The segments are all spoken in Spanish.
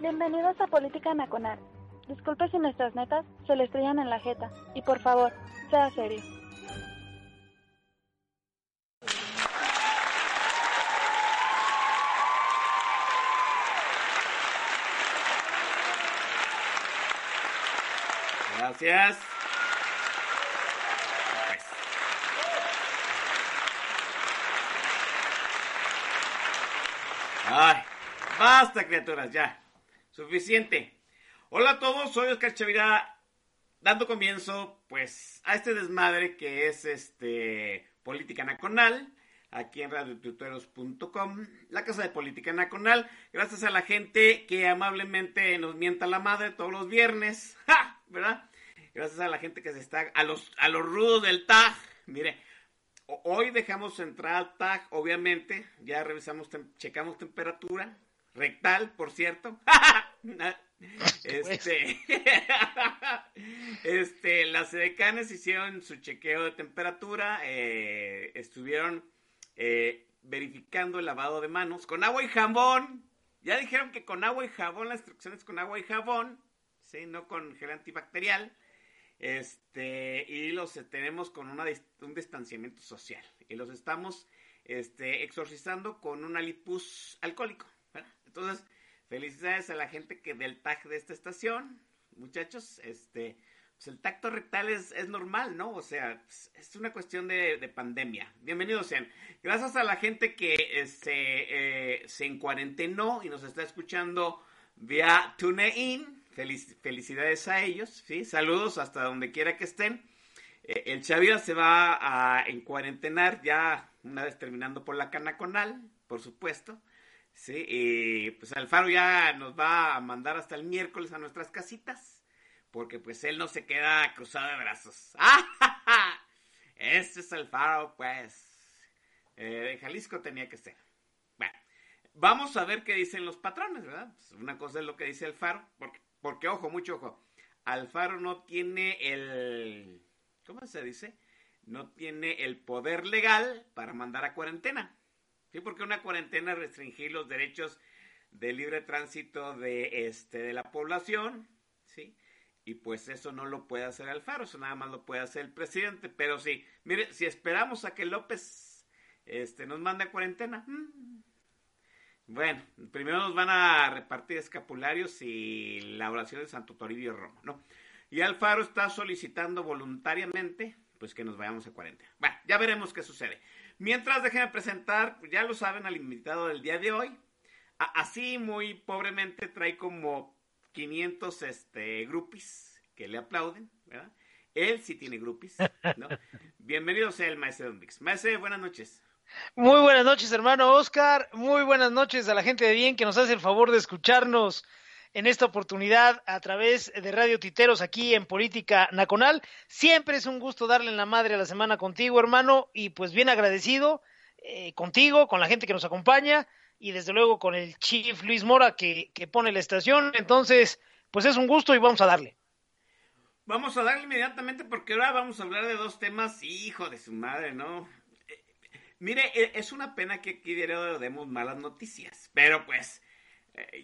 Bienvenidos a Política Nacional. Disculpe si nuestras netas se le estrellan en la jeta. Y por favor, sea serio. Gracias. Ay, basta criaturas, ya. Suficiente. Hola a todos, soy Oscar Chavira, dando comienzo, pues, a este desmadre que es este Política Nacional, aquí en radiotuteros.com, la casa de Política Nacional. Gracias a la gente que amablemente nos mienta la madre todos los viernes. ¿verdad? Gracias a la gente que se está, a los, a los rudos del TAG, mire, ho- hoy dejamos entrar al TAG, obviamente, ya revisamos, checamos temperatura, rectal, por cierto. Este, este, las edecanes hicieron su chequeo de temperatura, eh, estuvieron eh, verificando el lavado de manos con agua y jabón. Ya dijeron que con agua y jabón, las instrucciones con agua y jabón, sí, no con gel antibacterial. Este, y los tenemos con una un distanciamiento social. Y los estamos este, exorcizando con un alipus alcohólico. ¿verdad? Entonces, felicidades a la gente que del tag de esta estación, muchachos. Este, pues el tacto rectal es, es normal, ¿no? O sea, es- es una cuestión de, de pandemia. Bienvenidos sean. Gracias a la gente que este, eh, se encuarentenó y nos está escuchando vía TuneIn. Felic- felicidades a ellos, ¿sí? Saludos hasta donde quiera que estén. Eh, el Chavira se va a encuarentenar ya una vez terminando por la canaconal, por supuesto. Sí, y pues Alfaro ya nos va a mandar hasta el miércoles a nuestras casitas, porque pues él no se queda cruzado de brazos. ¡Ah! Este es Alfaro, pues. Eh, de Jalisco tenía que ser. Bueno, vamos a ver qué dicen los patrones, ¿verdad? Pues, una cosa es lo que dice Alfaro, porque, porque ojo, mucho ojo. Alfaro no tiene el... ¿Cómo se dice? No tiene el poder legal para mandar a cuarentena. Sí, porque una cuarentena restringir los derechos de libre tránsito de este de la población, ¿sí? Y pues eso no lo puede hacer Alfaro, eso nada más lo puede hacer el presidente, pero sí, mire, si esperamos a que López este nos mande a cuarentena, mm, bueno, primero nos van a repartir escapularios y la oración de Santo Toribio Romo, ¿no? Y Alfaro está solicitando voluntariamente, pues que nos vayamos a cuarentena. Bueno, ya veremos qué sucede. Mientras déjenme presentar, pues ya lo saben, al invitado del día de hoy. A- así muy pobremente trae como 500 este, grupis que le aplauden, ¿verdad? Él sí tiene grupis, ¿no? Bienvenido sea el maestro Don Mix. Maestro, buenas noches. Muy buenas noches, hermano Oscar. Muy buenas noches a la gente de bien que nos hace el favor de escucharnos en esta oportunidad a través de Radio Titeros aquí en Política Nacional. Siempre es un gusto darle en la madre a la semana contigo, hermano, y pues bien agradecido eh, contigo, con la gente que nos acompaña y desde luego con el Chief Luis Mora que, que pone la estación. Entonces, pues es un gusto y vamos a darle. Vamos a darle inmediatamente porque ahora vamos a hablar de dos temas, hijo de su madre, ¿no? Eh, Mire, eh, es una pena que aquí diario demos malas noticias, pero pues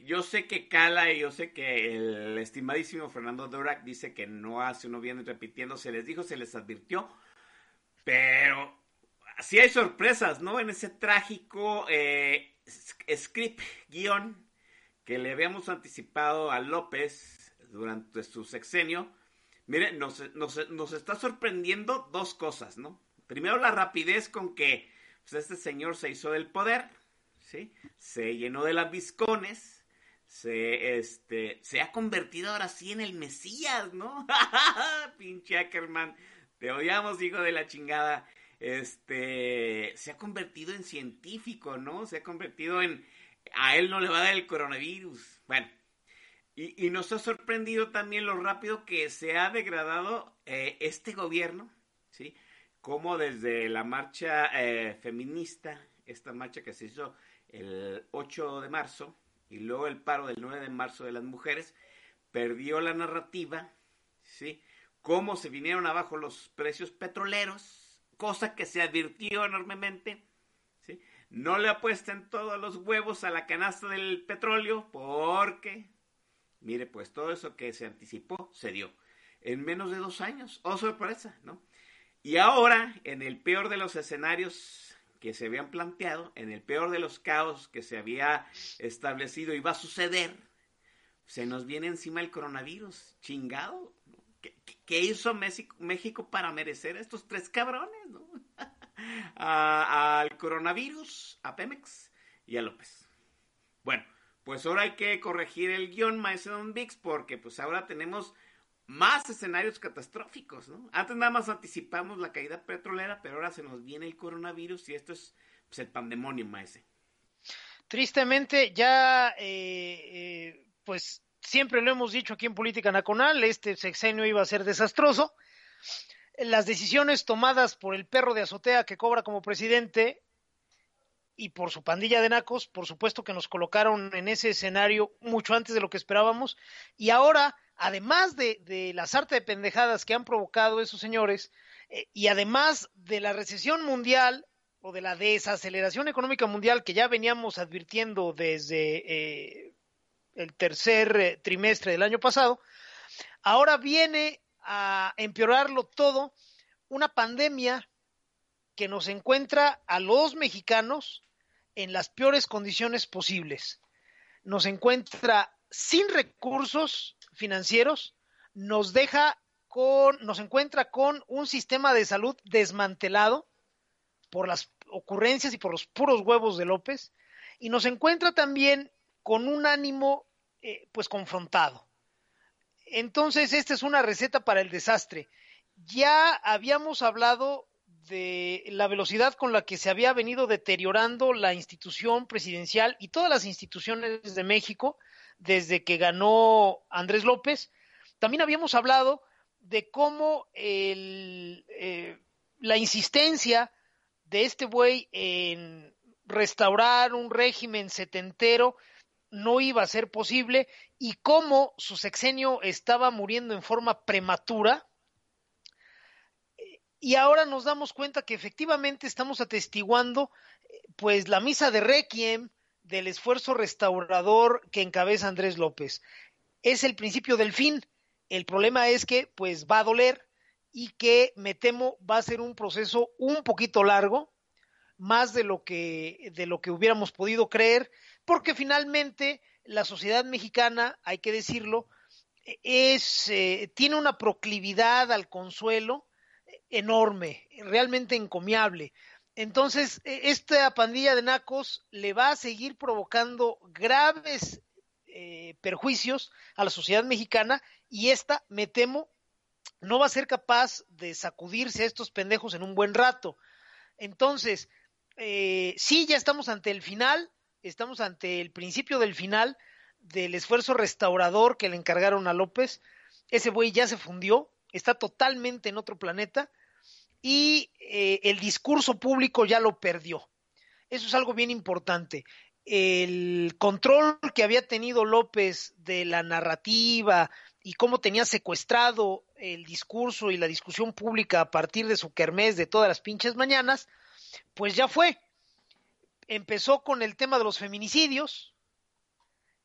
yo sé que cala y yo sé que el estimadísimo Fernando Dorak dice que no hace uno bien repitiendo, se les dijo, se les advirtió, pero sí hay sorpresas, ¿no? En ese trágico eh, script, guion, que le habíamos anticipado a López durante su sexenio, Mire, nos, nos, nos está sorprendiendo dos cosas, ¿no? Primero, la rapidez con que pues, este señor se hizo del poder, ¿sí? Se llenó de lambiscones, se, este, se ha convertido ahora sí en el Mesías, ¿no? Pinche Ackerman, te odiamos, hijo de la chingada. Este, se ha convertido en científico, ¿no? Se ha convertido en, a él no le va a dar el coronavirus. Bueno, y, nos ha sorprendido también lo rápido que se ha degradado eh, este gobierno, ¿sí? Como desde la marcha eh, feminista, esta marcha que se hizo el 8 de marzo, y luego el paro del 9 de marzo de las mujeres, perdió la narrativa, ¿sí? Cómo se vinieron abajo los precios petroleros, cosa que se advirtió enormemente, ¿sí? No le apuesten todos los huevos a la canasta del petróleo, porque Mire, pues todo eso que se anticipó se dio en menos de dos años. Oh, sorpresa, ¿no? Y ahora, en el peor de los escenarios que se habían planteado, en el peor de los caos que se había establecido va a suceder, se nos viene encima el coronavirus, chingado. ¿Qué, hizo México, para merecer a estos tres cabrones? ¿no? al coronavirus, a Pemex y a López. Bueno, pues ahora hay que corregir el guion, maestro Don Vix, porque pues ahora tenemos más escenarios catastróficos, ¿no? Antes nada más anticipamos la caída petrolera, pero ahora se nos viene el coronavirus y esto es pues, el pandemonio, maestro. Tristemente, ya, eh, eh, pues siempre lo hemos dicho aquí en Política Nacional, este sexenio iba a ser desastroso. Las decisiones tomadas por el perro de azotea que cobra como presidente y por su pandilla de nacos, por supuesto que nos colocaron en ese escenario mucho antes de lo que esperábamos. Y ahora, además de, de la sarta de pendejadas que han provocado esos señores, eh, y además de la recesión mundial o de la desaceleración económica mundial que ya veníamos advirtiendo desde eh, el tercer eh, trimestre del año pasado, ahora viene a empeorarlo todo una pandemia que nos encuentra a los mexicanos en las peores condiciones posibles. Nos encuentra sin recursos financieros, nos deja con, nos encuentra con un sistema de salud desmantelado por las ocurrencias y por los puros huevos de López, y nos encuentra también con un ánimo eh, pues confrontado. Entonces, esta es una receta para el desastre. Ya habíamos hablado de la velocidad con la que se había venido deteriorando la institución presidencial y todas las instituciones de México desde que ganó Andrés López. También habíamos hablado de cómo el, eh, la insistencia de este buey en restaurar un régimen setentero no iba a ser posible y cómo su sexenio estaba muriendo en forma prematura y ahora nos damos cuenta que efectivamente estamos atestiguando pues la misa de requiem del esfuerzo restaurador que encabeza Andrés López. Es el principio del fin. El problema es que pues va a doler y que me temo va a ser un proceso un poquito largo, más de lo que de lo que hubiéramos podido creer, porque finalmente la sociedad mexicana, hay que decirlo, es eh, tiene una proclividad al consuelo, enorme, realmente encomiable. Entonces, e, esta pandilla de nacos le va a seguir provocando graves eh, perjuicios a la sociedad mexicana y esta, me temo, no va a ser capaz de sacudirse a estos pendejos en un buen rato. Entonces, eh, sí, ya estamos ante el final, estamos ante el principio del final del esfuerzo restaurador que le encargaron a López. Ese buey ya se fundió, está totalmente en otro planeta y eh, el discurso público ya lo perdió. Eso es algo bien importante. El control que había tenido López de la narrativa y cómo tenía secuestrado el discurso y la discusión pública a partir de su kermés de todas las pinches mañanas, pues ya fue. Empezó con el tema de los feminicidios,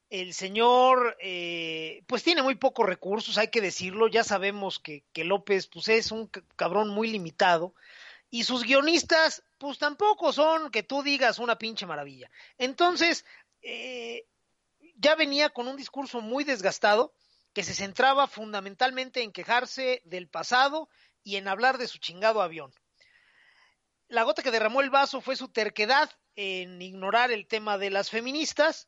el señor eh, pues tiene muy pocos recursos, hay que decirlo, ya sabemos que, López pues es un cabrón muy limitado y sus guionistas pues tampoco son que tú digas una pinche maravilla. Entonces, eh, ya venía con un discurso muy desgastado que se centraba fundamentalmente en quejarse del pasado y en hablar de su chingado avión. La gota que derramó el vaso fue su terquedad en ignorar el tema de las feministas,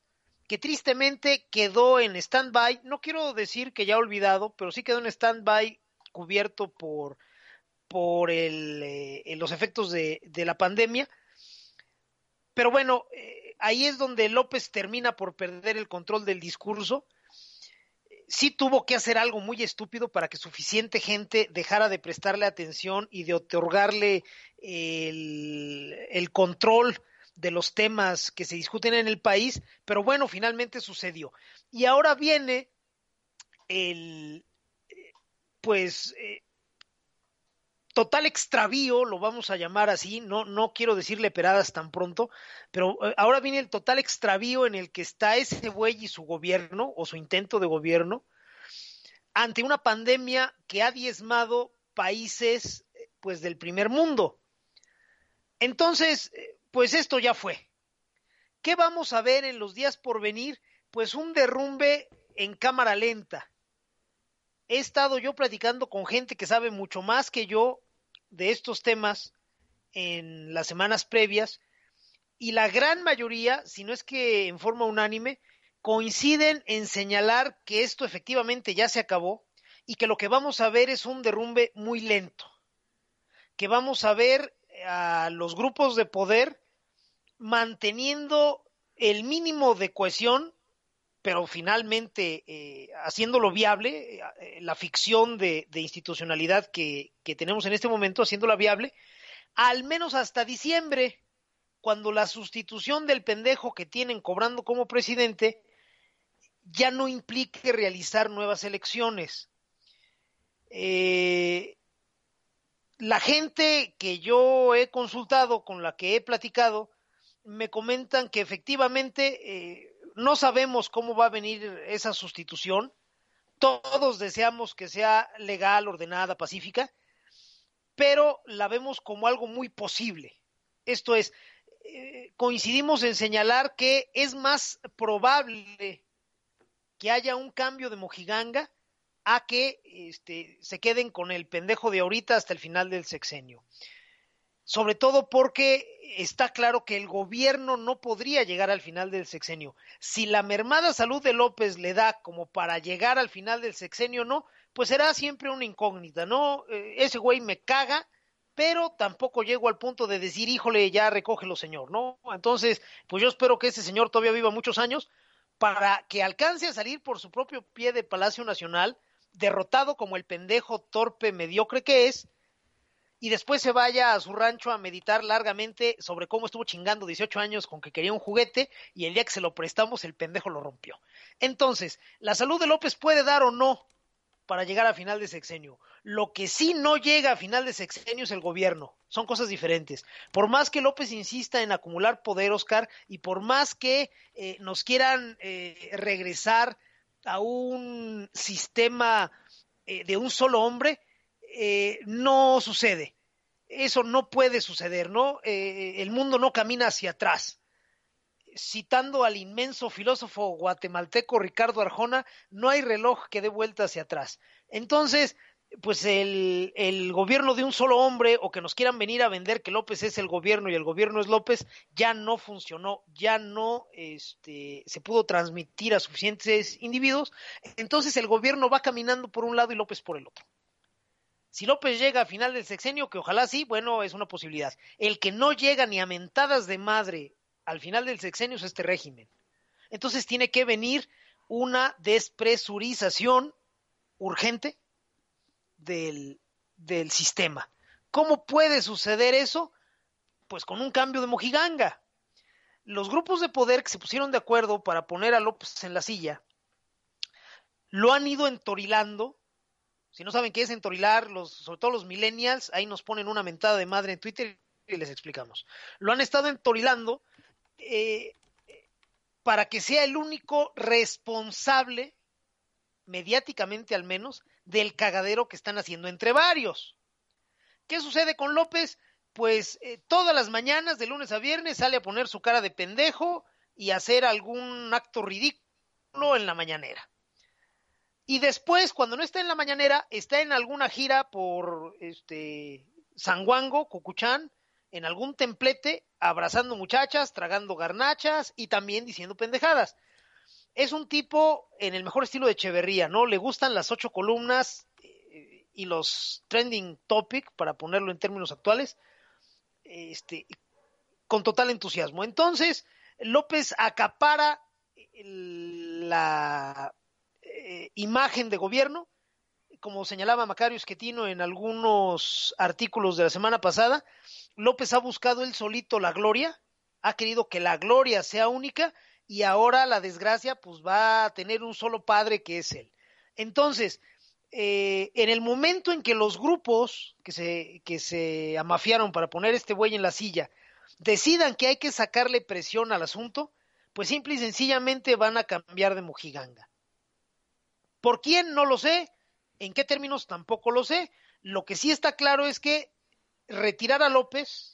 que tristemente quedó en stand-by, no quiero decir que ya olvidado, pero sí quedó en stand-by cubierto por, por el, eh, los efectos de, de, la pandemia. Pero bueno, eh, ahí es donde López termina por perder el control del discurso. Sí tuvo que hacer algo muy estúpido para que suficiente gente dejara de prestarle atención y de otorgarle el, el control de los temas que se discuten en el país, pero bueno, finalmente sucedió. Y ahora viene el, pues, eh, total extravío, lo vamos a llamar así, no, no quiero decirle peradas tan pronto, pero eh, ahora viene el total extravío en el que está ese buey y su gobierno, o su intento de gobierno, ante una pandemia que ha diezmado países pues del primer mundo. Entonces, pues esto ya fue. ¿Qué vamos a ver en los días por venir? Pues un derrumbe en cámara lenta. He estado yo platicando con gente que sabe mucho más que yo de estos temas en las semanas previas y la gran mayoría, si no es que en forma unánime, coinciden en señalar que esto efectivamente ya se acabó y que lo que vamos a ver es un derrumbe muy lento, que vamos a ver a los grupos de poder manteniendo el mínimo de cohesión, pero finalmente eh, haciéndolo viable, eh, la ficción de, de institucionalidad que, que, tenemos en este momento, haciéndola viable, al menos hasta diciembre, cuando la sustitución del pendejo que tienen cobrando como presidente ya no implique realizar nuevas elecciones. Eh, la gente que yo he consultado, con la que he platicado, me comentan que efectivamente eh, no sabemos cómo va a venir esa sustitución. Todos deseamos que sea legal, ordenada, pacífica, pero la vemos como algo muy posible. Esto es, eh, coincidimos en señalar que es más probable que haya un cambio de mojiganga a que este, se queden con el pendejo de ahorita hasta el final del sexenio sobre todo porque está claro que el gobierno no podría llegar al final del sexenio. Si la mermada salud de López le da como para llegar al final del sexenio, no, pues será siempre una incógnita, ¿no? Eh, ese güey me caga, pero tampoco llego al punto de decir, híjole, ya recógelo, señor, ¿no? Entonces, pues yo espero que ese señor todavía viva muchos años para que alcance a salir por su propio pie de Palacio Nacional, derrotado como el pendejo torpe mediocre que es, y después se vaya a su rancho a meditar largamente sobre cómo estuvo chingando 18 años con que quería un juguete y el día que se lo prestamos el pendejo lo rompió. Entonces, la salud de López puede dar o no para llegar a final de sexenio. Lo que sí no llega a final de sexenio es el gobierno. Son cosas diferentes. Por más que López insista en acumular poder, Oscar, y por más que eh, nos quieran eh, regresar a un sistema eh, de un solo hombre, eh, no sucede. Eso no puede suceder, ¿no? Eh, el mundo no camina hacia atrás. Citando al inmenso filósofo guatemalteco Ricardo Arjona, no hay reloj que dé vuelta hacia atrás. Entonces, pues el, gobierno de un solo hombre o que nos quieran venir a vender que López es el gobierno y el gobierno es López, ya no funcionó, ya no este, se pudo transmitir a suficientes individuos. Entonces el gobierno va caminando por un lado y López por el otro. Si López llega a final del sexenio, que ojalá sí, bueno, es una posibilidad. El que no llega ni a mentadas de madre al final del sexenio es este régimen. Entonces tiene que venir una despresurización urgente del, sistema. ¿Cómo puede suceder eso? Pues con un cambio de mojiganga. Los grupos de poder que se pusieron de acuerdo para poner a López en la silla lo han ido entorilando si no saben qué es entorilar, los, sobre todo los millennials, ahí nos ponen una mentada de madre en Twitter y les explicamos. Lo han estado entorilando eh, para que sea el único responsable, mediáticamente al menos, del cagadero que están haciendo entre varios. ¿Qué sucede con López? Pues eh, todas las mañanas, de lunes a viernes, sale a poner su cara de pendejo y hacer algún acto ridículo en la mañanera. Y después, cuando no está en la mañanera, está en alguna gira por este Sanguango, Cucuchán, en algún templete, abrazando muchachas, tragando garnachas y también diciendo pendejadas. Es un tipo en el mejor estilo de Echeverría, ¿no? Le gustan las ocho columnas eh, y los trending topic, para ponerlo en términos actuales, este, con total entusiasmo. Entonces, López acapara la eh, imagen de gobierno, como señalaba Macario Esquetino en algunos artículos de la semana pasada, López ha buscado él solito la gloria, ha querido que la gloria sea única y ahora la desgracia pues va a tener un solo padre que es él. Entonces, eh, en el momento en que los grupos que se, que se amafiaron para poner este buey en la silla decidan que hay que sacarle presión al asunto, pues simple y sencillamente van a cambiar de mojiganga. ¿Por quién? No lo sé. ¿En qué términos? Tampoco lo sé. Lo que sí está claro es que retirar a López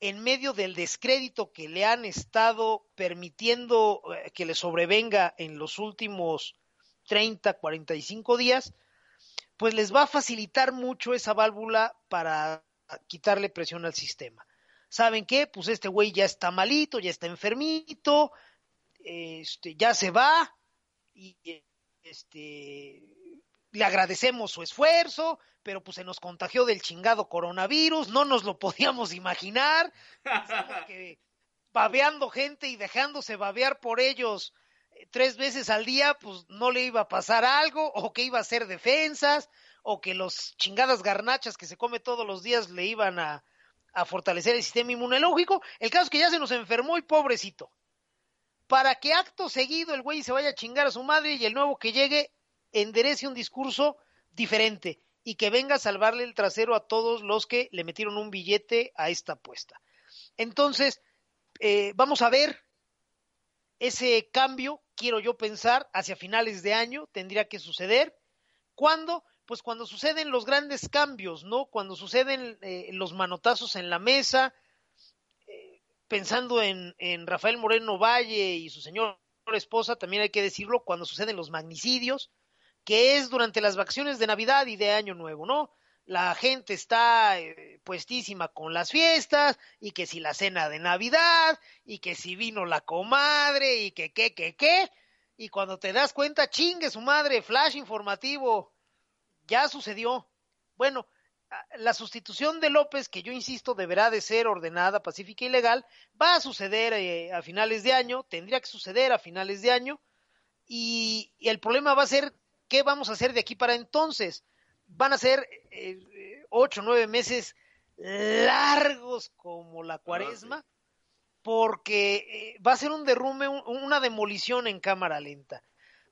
en medio del descrédito que le han estado permitiendo eh, que le sobrevenga en los últimos 30, 45 días, pues les va a facilitar mucho esa válvula para quitarle presión al sistema. ¿Saben qué? Pues este güey ya está malito, ya está enfermito, este, ya se va y este le agradecemos su esfuerzo, pero pues se nos contagió del chingado coronavirus, no nos lo podíamos imaginar, que babeando gente y dejándose babear por ellos eh, tres veces al día, pues no le iba a pasar algo, o que iba a hacer defensas, o que los chingadas garnachas que se come todos los días le iban a, a fortalecer el sistema inmunológico. El caso es que ya se nos enfermó y pobrecito. Para que acto seguido el güey se vaya a chingar a su madre y el nuevo que llegue enderece un discurso diferente y que venga a salvarle el trasero a todos los que le metieron un billete a esta apuesta. Entonces, eh, vamos a ver ese cambio, quiero yo pensar, hacia finales de año tendría que suceder. ¿Cuándo? Pues cuando suceden los grandes cambios, ¿no? Cuando suceden eh, los manotazos en la mesa, eh, pensando en, en Rafael Moreno Valle y su señora esposa, también hay que decirlo, cuando suceden los magnicidios, que es durante las vacaciones de Navidad y de Año Nuevo, ¿no? La gente está eh, puestísima con las fiestas y que si la cena de Navidad y que si vino la comadre y que qué, qué, qué. Y cuando te das cuenta, chingue su madre, flash informativo, ya sucedió. Bueno, la sustitución de López, que yo insisto deberá de ser ordenada, pacífica y legal, va a suceder eh, a finales de año, tendría que suceder a finales de año, y, y el problema va a ser ¿Qué vamos a hacer de aquí para entonces? Van a ser eh, ocho, nueve meses largos como la cuaresma, porque eh, va a ser un derrumbe, una demolición en cámara lenta.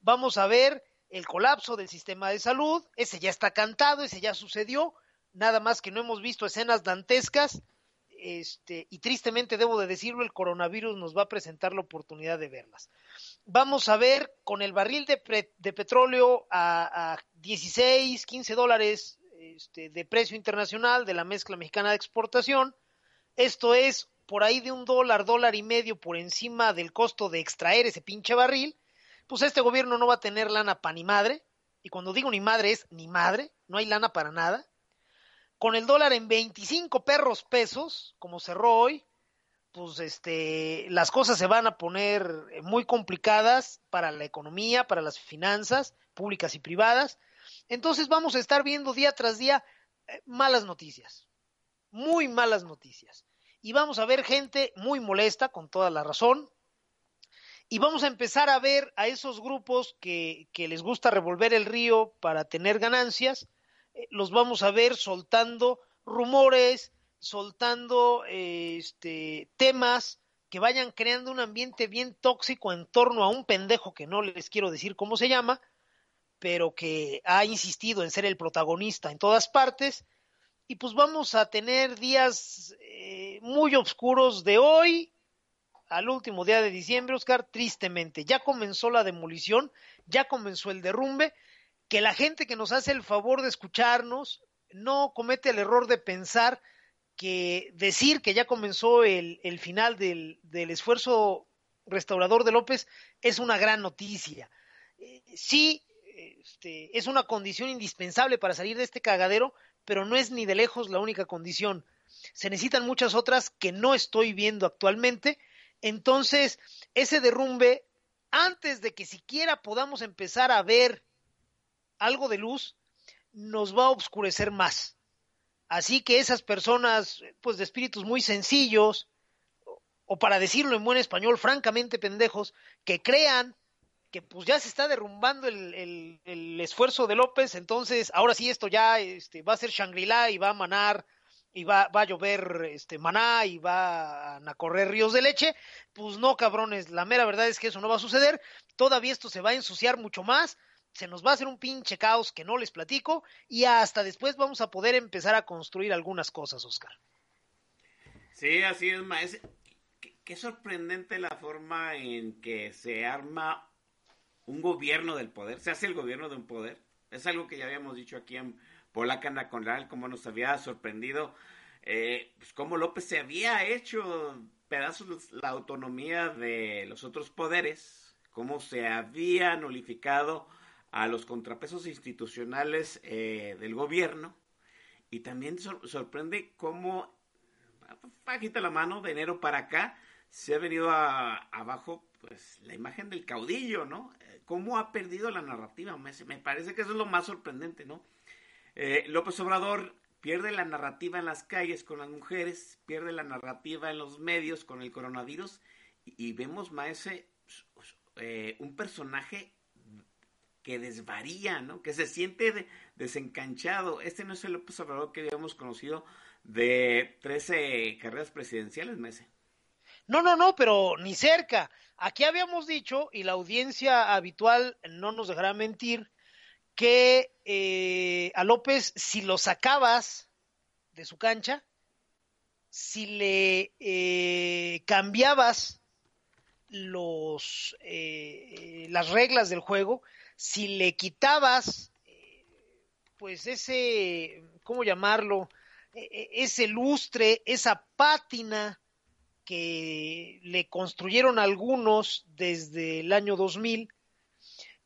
Vamos a ver el colapso del sistema de salud, ese ya está cantado, ese ya sucedió, nada más que no hemos visto escenas dantescas, este, y tristemente debo de decirlo, el coronavirus nos va a presentar la oportunidad de verlas vamos a ver con el barril de, petróleo a, a, 16, 15 dólares este, de precio internacional de la mezcla mexicana de exportación. Esto es por ahí de un dólar, dólar y medio por encima del costo de extraer ese pinche barril. Pues este gobierno no va a tener lana para ni madre. Y cuando digo ni madre es ni madre, no hay lana para nada. Con el dólar en 25 perros pesos, como cerró hoy, pues este, las cosas se van a poner muy complicadas para la economía, para las finanzas públicas y privadas. Entonces vamos a estar viendo día tras día eh, malas noticias, muy malas noticias. Y vamos a ver gente muy molesta, con toda la razón. Y vamos a empezar a ver a esos grupos que, que les gusta revolver el río para tener ganancias, eh, los vamos a ver soltando rumores, soltando este, temas que vayan creando un ambiente bien tóxico en torno a un pendejo que no les quiero decir cómo se llama, pero que ha insistido en ser el protagonista en todas partes. Y pues vamos a tener días eh, muy oscuros de hoy al último día de diciembre, Oscar, tristemente. Ya comenzó la demolición, ya comenzó el derrumbe, que la gente que nos hace el favor de escucharnos no comete el error de pensar que decir que ya comenzó el, el final del, del, esfuerzo restaurador de López es una gran noticia. Eh, sí, este, es una condición indispensable para salir de este cagadero, pero no es ni de lejos la única condición. Se necesitan muchas otras que no estoy viendo actualmente. Entonces, ese derrumbe, antes de que siquiera podamos empezar a ver algo de luz, nos va a oscurecer más Así que esas personas, pues de espíritus muy sencillos, o para decirlo en buen español, francamente pendejos, que crean que pues ya se está derrumbando el, el, esfuerzo de López, entonces ahora sí esto ya este, va a ser Shangri-La y va a manar y va, va a llover este maná y van a correr ríos de leche, pues no, cabrones, la mera verdad es que eso no va a suceder, todavía esto se va a ensuciar mucho más, se nos va a hacer un pinche caos que no les platico y hasta después vamos a poder empezar a construir algunas cosas, Oscar. Sí, así es, maestro. Qué, sorprendente la forma en que se arma un gobierno del poder, se hace el gobierno de un poder. Es algo que ya habíamos dicho aquí en Polaca Nacional, como nos había sorprendido, eh, pues cómo López se había hecho pedazos la autonomía de los otros poderes, cómo se había nulificado a los contrapesos institucionales eh, del gobierno, y también sor sorprende cómo, bajita la mano, de enero para acá, se ha venido abajo pues la imagen del caudillo, ¿no? Cómo ha perdido la narrativa, me, me parece que eso es lo más sorprendente, ¿no? Eh, López Obrador pierde la narrativa en las calles con las mujeres, pierde la narrativa en los medios con el coronavirus y, vemos, Maese, eh, un personaje que desvaría, ¿no? Que se siente de, desencanchado. Este no es el López Obrador que habíamos conocido de 13 carreras presidenciales, Mese. No, no, no, pero ni cerca. Aquí habíamos dicho, y la audiencia habitual no nos dejará mentir, que eh, a López, si lo sacabas de su cancha, si le eh, cambiabas los eh, las reglas del juego, si le quitabas pues ese, ¿cómo llamarlo? ese lustre, esa pátina que le construyeron algunos desde el año 2000,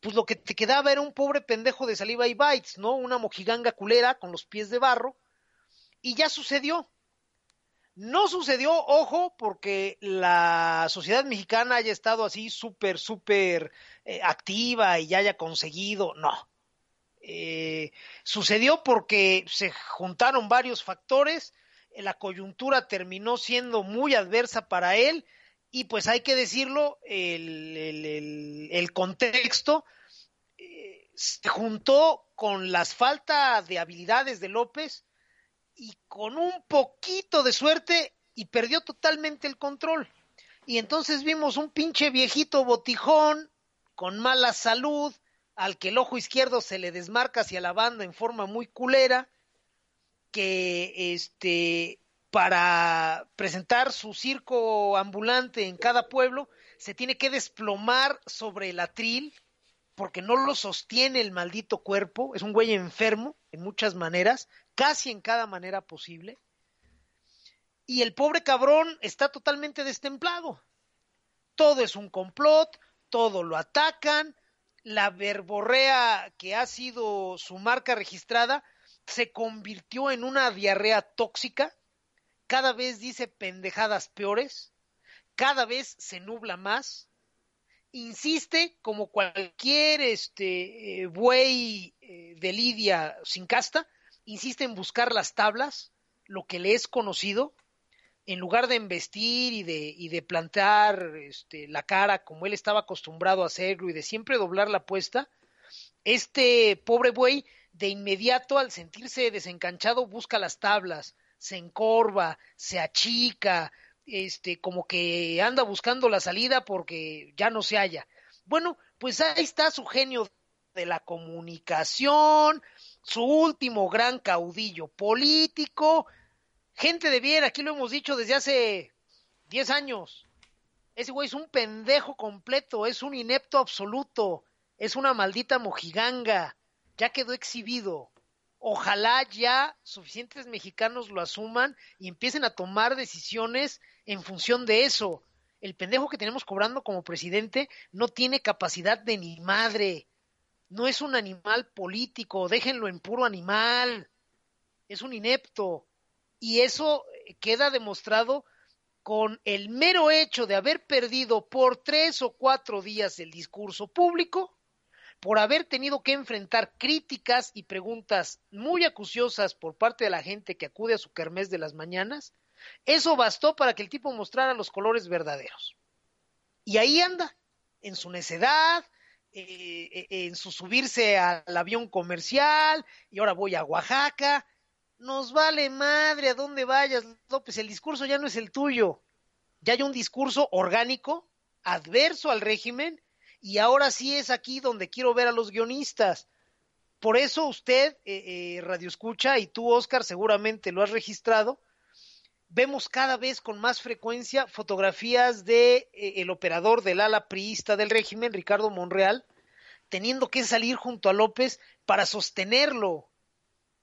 pues lo que te quedaba era un pobre pendejo de saliva y bites, ¿no? Una mojiganga culera con los pies de barro. Y ya sucedió. No sucedió, ojo, porque la sociedad mexicana haya estado así súper, súper eh, activa y ya haya conseguido, no. Eh, sucedió porque se juntaron varios factores, la coyuntura terminó siendo muy adversa para él y pues hay que decirlo, el, contexto eh, se juntó con las faltas de habilidades de López y con un poquito de suerte y perdió totalmente el control. Y entonces vimos un pinche viejito botijón con mala salud, al que el ojo izquierdo se le desmarca hacia la banda en forma muy culera, que este para presentar su circo ambulante en cada pueblo, se tiene que desplomar sobre el atril, porque no lo sostiene el maldito cuerpo, es un güey enfermo en muchas maneras, casi en cada manera posible, y el pobre cabrón está totalmente destemplado. Todo es un complot, todo lo atacan, la verborrea que ha sido su marca registrada se convirtió en una diarrea tóxica. Cada vez dice pendejadas peores, cada vez se nubla más, insiste como cualquier este eh, buey eh, de lidia sin casta, insiste en buscar las tablas, lo que le es conocido, en lugar de embestir y de, y de plantar este, la cara como él estaba acostumbrado a hacerlo y de siempre doblar la apuesta, este pobre buey de inmediato al sentirse desencanchado busca las tablas, se encorva, se achica, este, como que anda buscando la salida porque ya no se halla. Bueno, pues ahí está su genio de la comunicación, su último gran caudillo político, gente de bien, aquí lo hemos dicho desde hace 10 años. Ese güey es un pendejo completo, es un inepto absoluto, es una maldita mojiganga, ya quedó exhibido ojalá ya suficientes mexicanos lo asuman y empiecen a tomar decisiones en función de eso. El pendejo que tenemos cobrando como presidente no tiene capacidad de ni madre. No es un animal político, déjenlo en puro animal. Es un inepto. Y eso queda demostrado con el mero hecho de haber perdido por tres o cuatro días el discurso público, por haber tenido que enfrentar críticas y preguntas muy acuciosas por parte de la gente que acude a su kermés de las mañanas, eso bastó para que el tipo mostrara los colores verdaderos. Y ahí anda, en su necedad, eh, eh, en su subirse al avión comercial, y ahora voy a Oaxaca. Nos vale madre a dónde vayas, López, el discurso ya no es el tuyo. Ya hay un discurso orgánico, adverso al régimen, y ahora sí es aquí donde quiero ver a los guionistas. Por eso usted, eh, eh, Radio Escucha, y tú, Oscar, seguramente lo has registrado, vemos cada vez con más frecuencia fotografías de eh, el operador del ala priista del régimen, Ricardo Monreal, teniendo que salir junto a López para sostenerlo,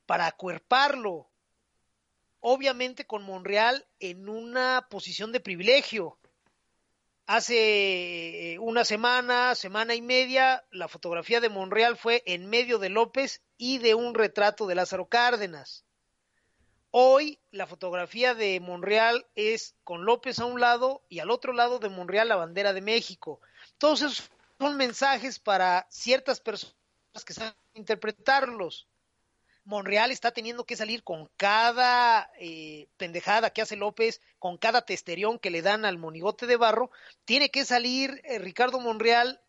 para acuerparlo. Obviamente con Monreal en una posición de privilegio. Hace eh, una semana, semana y media, la fotografía de Monreal fue en medio de López y de un retrato de Lázaro Cárdenas. Hoy la fotografía de Monreal es con López a un lado y al otro lado de Monreal la bandera de México. Todos esos son mensajes para ciertas personas que saben interpretarlos. Monreal está teniendo que salir con cada eh, pendejada que hace López, con cada testerión que le dan al monigote de barro, tiene que salir eh, Ricardo Monreal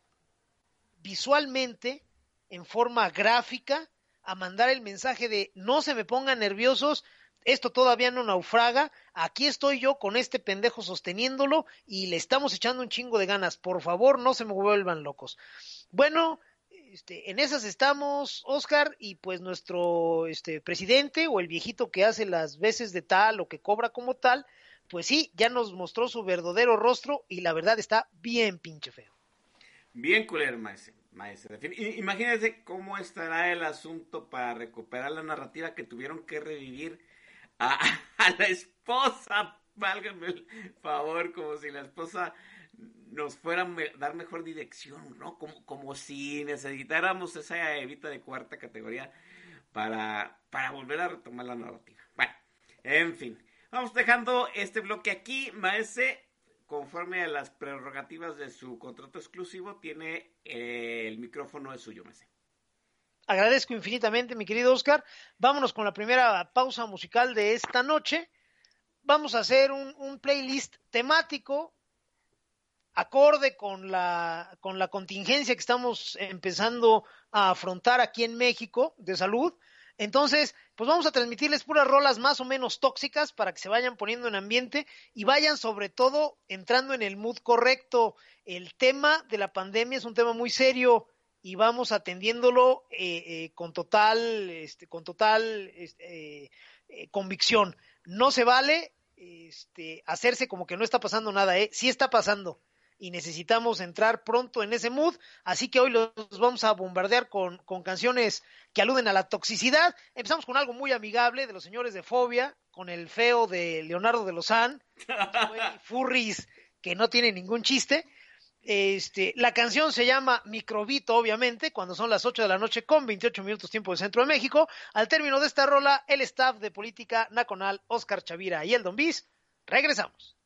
visualmente, en forma gráfica, a mandar el mensaje de no se me pongan nerviosos, esto todavía no naufraga, aquí estoy yo con este pendejo sosteniéndolo y le estamos echando un chingo de ganas, por favor no se me vuelvan locos. Bueno, este, en esas estamos, Oscar, y pues nuestro este, presidente o el viejito que hace las veces de tal o que cobra como tal, pues sí, ya nos mostró su verdadero rostro y la verdad está bien pinche feo. Bien culero, maestro. maestro. Imagínense cómo estará el asunto para recuperar la narrativa que tuvieron que revivir a, la esposa. Válgame el favor, como si la esposa nos fuera a dar mejor dirección, ¿no? Como, como si necesitáramos esa evita de cuarta categoría para, para volver a retomar la narrativa. Bueno, en fin, vamos dejando este bloque aquí. Maese, conforme a las prerrogativas de su contrato exclusivo, tiene eh, el micrófono de suyo, Maese. Agradezco infinitamente, mi querido Oscar. Vámonos con la primera pausa musical de esta noche. Vamos a hacer un, un playlist temático acorde con la, con la contingencia que estamos empezando a afrontar aquí en México de salud. Entonces, pues vamos a transmitirles puras rolas más o menos tóxicas para que se vayan poniendo en ambiente y vayan sobre todo entrando en el mood correcto. El tema de la pandemia es un tema muy serio y vamos atendiéndolo eh, eh, con total, este, con total este, eh, eh, convicción. No se vale este, hacerse como que no está pasando nada, ¿eh? Sí está pasando y necesitamos entrar pronto en ese mood, así que hoy los vamos a bombardear con, con canciones que aluden a la toxicidad. Empezamos con algo muy amigable de los señores de Fobia, con el feo de Leonardo de Lozán, Furris que no tiene ningún chiste. Este, la canción se llama Microbito, obviamente, cuando son las 8 de la noche con 28 minutos tiempo del centro de México. Al término de esta rola, el staff de política nacional, Oscar Chavira y el Don Bis, regresamos.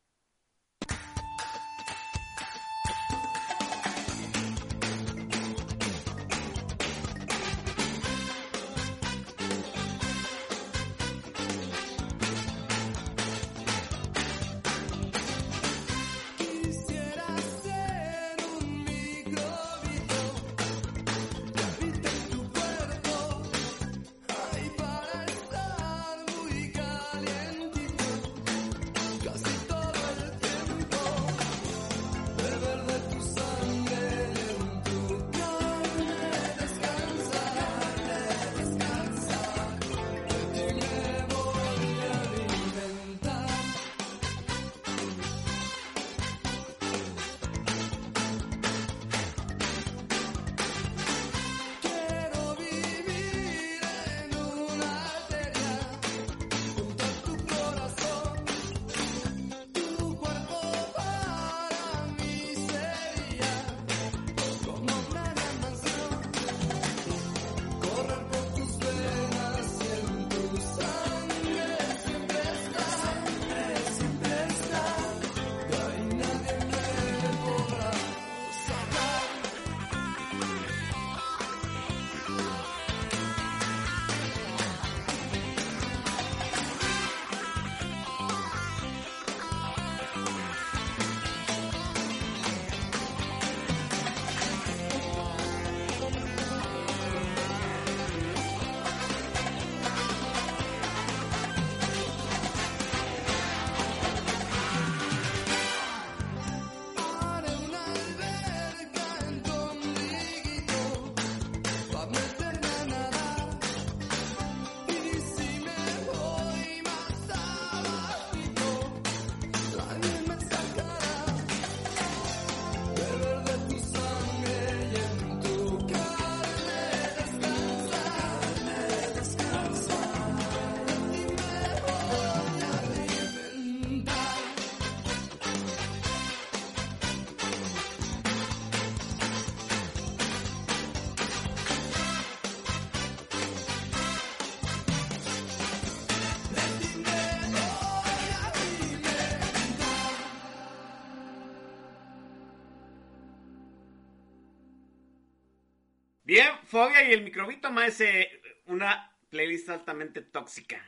Bien, Fobia y el microbito, maese, una playlist altamente tóxica.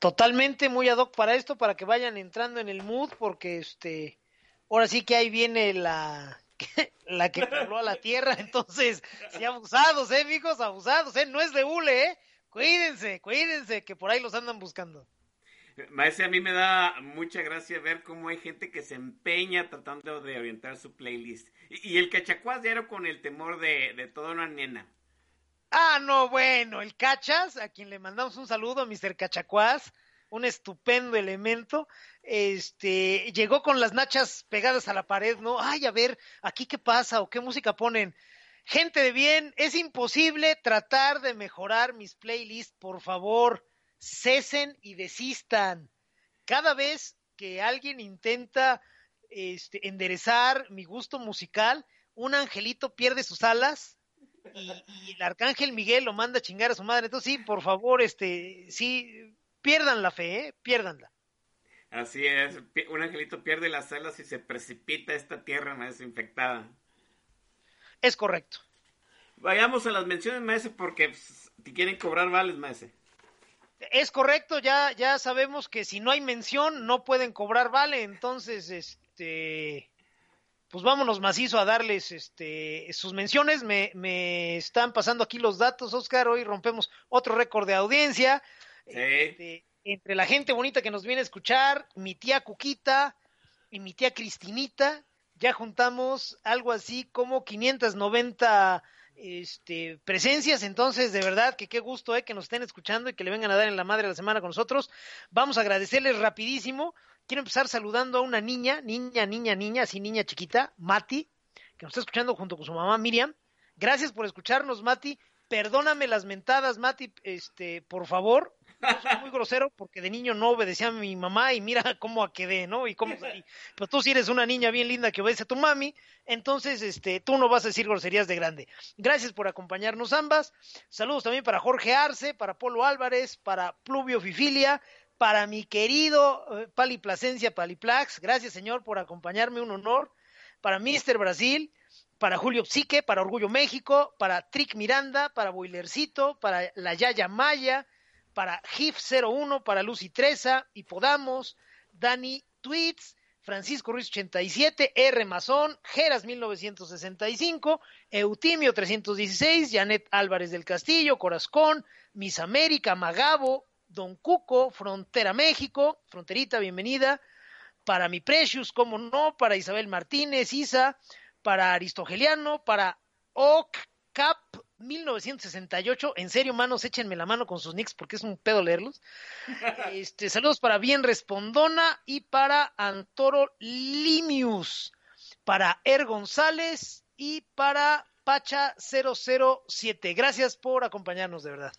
Totalmente muy ad hoc para esto, para que vayan entrando en el mood, porque este, ahora sí que ahí viene la, la que pobló a la tierra, entonces, sí, abusados, eh, amigos, abusados, eh, no es de hule, eh, cuídense, cuídense, que por ahí los andan buscando. Maese, a mí me da mucha gracia ver cómo hay gente que se empeña tratando de orientar su playlist. Y, el cachacuás diario con el temor de, de toda una nena. Ah, no, bueno, el Cachas, a quien le mandamos un saludo, Mr. Cachacuás, un estupendo elemento, este, llegó con las nachas pegadas a la pared, ¿no? Ay, a ver, aquí qué pasa o qué música ponen. Gente de bien, es imposible tratar de mejorar mis playlists, por favor, cesen y desistan. Cada vez que alguien intenta este, enderezar mi gusto musical, un angelito pierde sus alas y, y, el arcángel Miguel lo manda a chingar a su madre. Entonces, sí, por favor, este, sí, pierdan la fe, ¿eh? Piérdanla. Así es, un angelito pierde las alas y se precipita a esta tierra más infectada. Es correcto. Vayamos a las menciones, maese, porque pues, te quieren cobrar vales, maese. Es correcto, ya, ya sabemos que si no hay mención no pueden cobrar vale, entonces, este, pues vámonos macizo a darles este, sus menciones. Me, me están pasando aquí los datos, Oscar. Hoy rompemos otro récord de audiencia. Sí. Este, entre la gente bonita que nos viene a escuchar, mi tía Cuquita y mi tía Cristinita, ya juntamos algo así como 590 este, presencias. Entonces, de verdad que qué gusto eh, que nos estén escuchando y que le vengan a dar en la madre la semana con nosotros. Vamos a agradecerles rapidísimo. Quiero empezar saludando a una niña, niña, niña, niña, así niña chiquita, Mati, que nos está escuchando junto con su mamá Miriam. Gracias por escucharnos, Mati. Perdóname las mentadas, Mati, este, por favor. Soy muy grosero porque de niño no obedecía a mi mamá y mira cómo quedé, ¿no? Y cómo salí. Pero tú sí eres una niña bien linda que obedece a tu mami, entonces este, tú no vas a decir groserías de grande. Gracias por acompañarnos ambas. Saludos también para Jorge Arce, para Polo Álvarez, para Pluvio Fifilia, para mi querido eh, Pali Plasencia Paliplax. Gracias, señor, por acompañarme, un honor. Para Mister Brasil, para Julio Psique, para Orgullo México, para Trick Miranda, para Boilercito, para la Yaya Maya, para GIF01, para Lucy Treza, Hipodamos, Dani Tweets, Francisco Ruiz 87, R Mazón, Geras 1965, Eutimio 316, Janet Álvarez del Castillo, Corazcón, Miss América, Magabo, Don Cuco, Frontera México, Fronterita, bienvenida, para mi Precious, como no, para Isabel Martínez, Isa, para Aristogeliano, para OCCAP 1968. En serio, manos, échenme la mano con sus nicks porque es un pedo leerlos. Este, saludos para Bien Respondona y para Antoro Limius, para Er González y para Pacha 007. Gracias por acompañarnos, de verdad.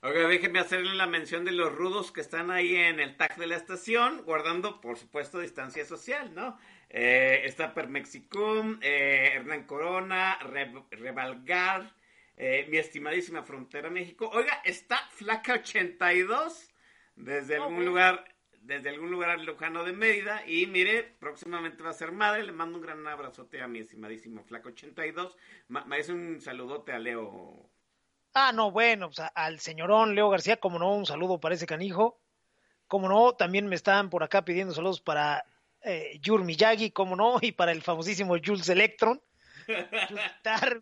Oiga, déjenme hacerle la mención de los rudos que están ahí en el tag de la estación, guardando, por supuesto, distancia social, ¿no? Eh, está Permexicum, eh, Hernán Corona, Re Revalgar, eh, mi estimadísima Frontera México. Oiga, está Flaca 82 desde algún okay. lugar, desde algún lugar lejano de Mérida. Y mire, próximamente va a ser madre. Le mando un gran abrazote a mi estimadísimo Flaca 82. Me ma hace un saludote a Leo. Ah, no, bueno, pues al señorón Leo García, como no, un saludo para ese canijo. Como no, también me están por acá pidiendo saludos para eh, Yur Miyagi, como no, y para el famosísimo Jules Electron.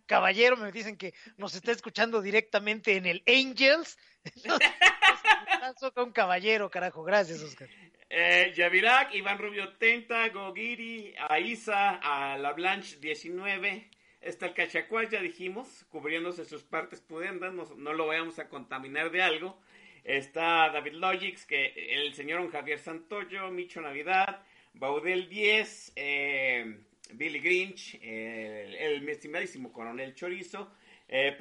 Caballero, me dicen que nos está escuchando directamente en el Angels. un caballero, carajo. Gracias, Oscar. Eh, Yavirak, Iván Rubio Tenta, Gogiri, Aiza, a La Blanche 19. Está el Cachacuás, ya dijimos, cubriéndose sus partes pudendas, no, no, lo vayamos a contaminar de algo. Está David Logix, que el señor Javier Santoyo, Micho Navidad, Baudel 10, eh, Billy Grinch, eh, el, estimadísimo Coronel Chorizo, eh,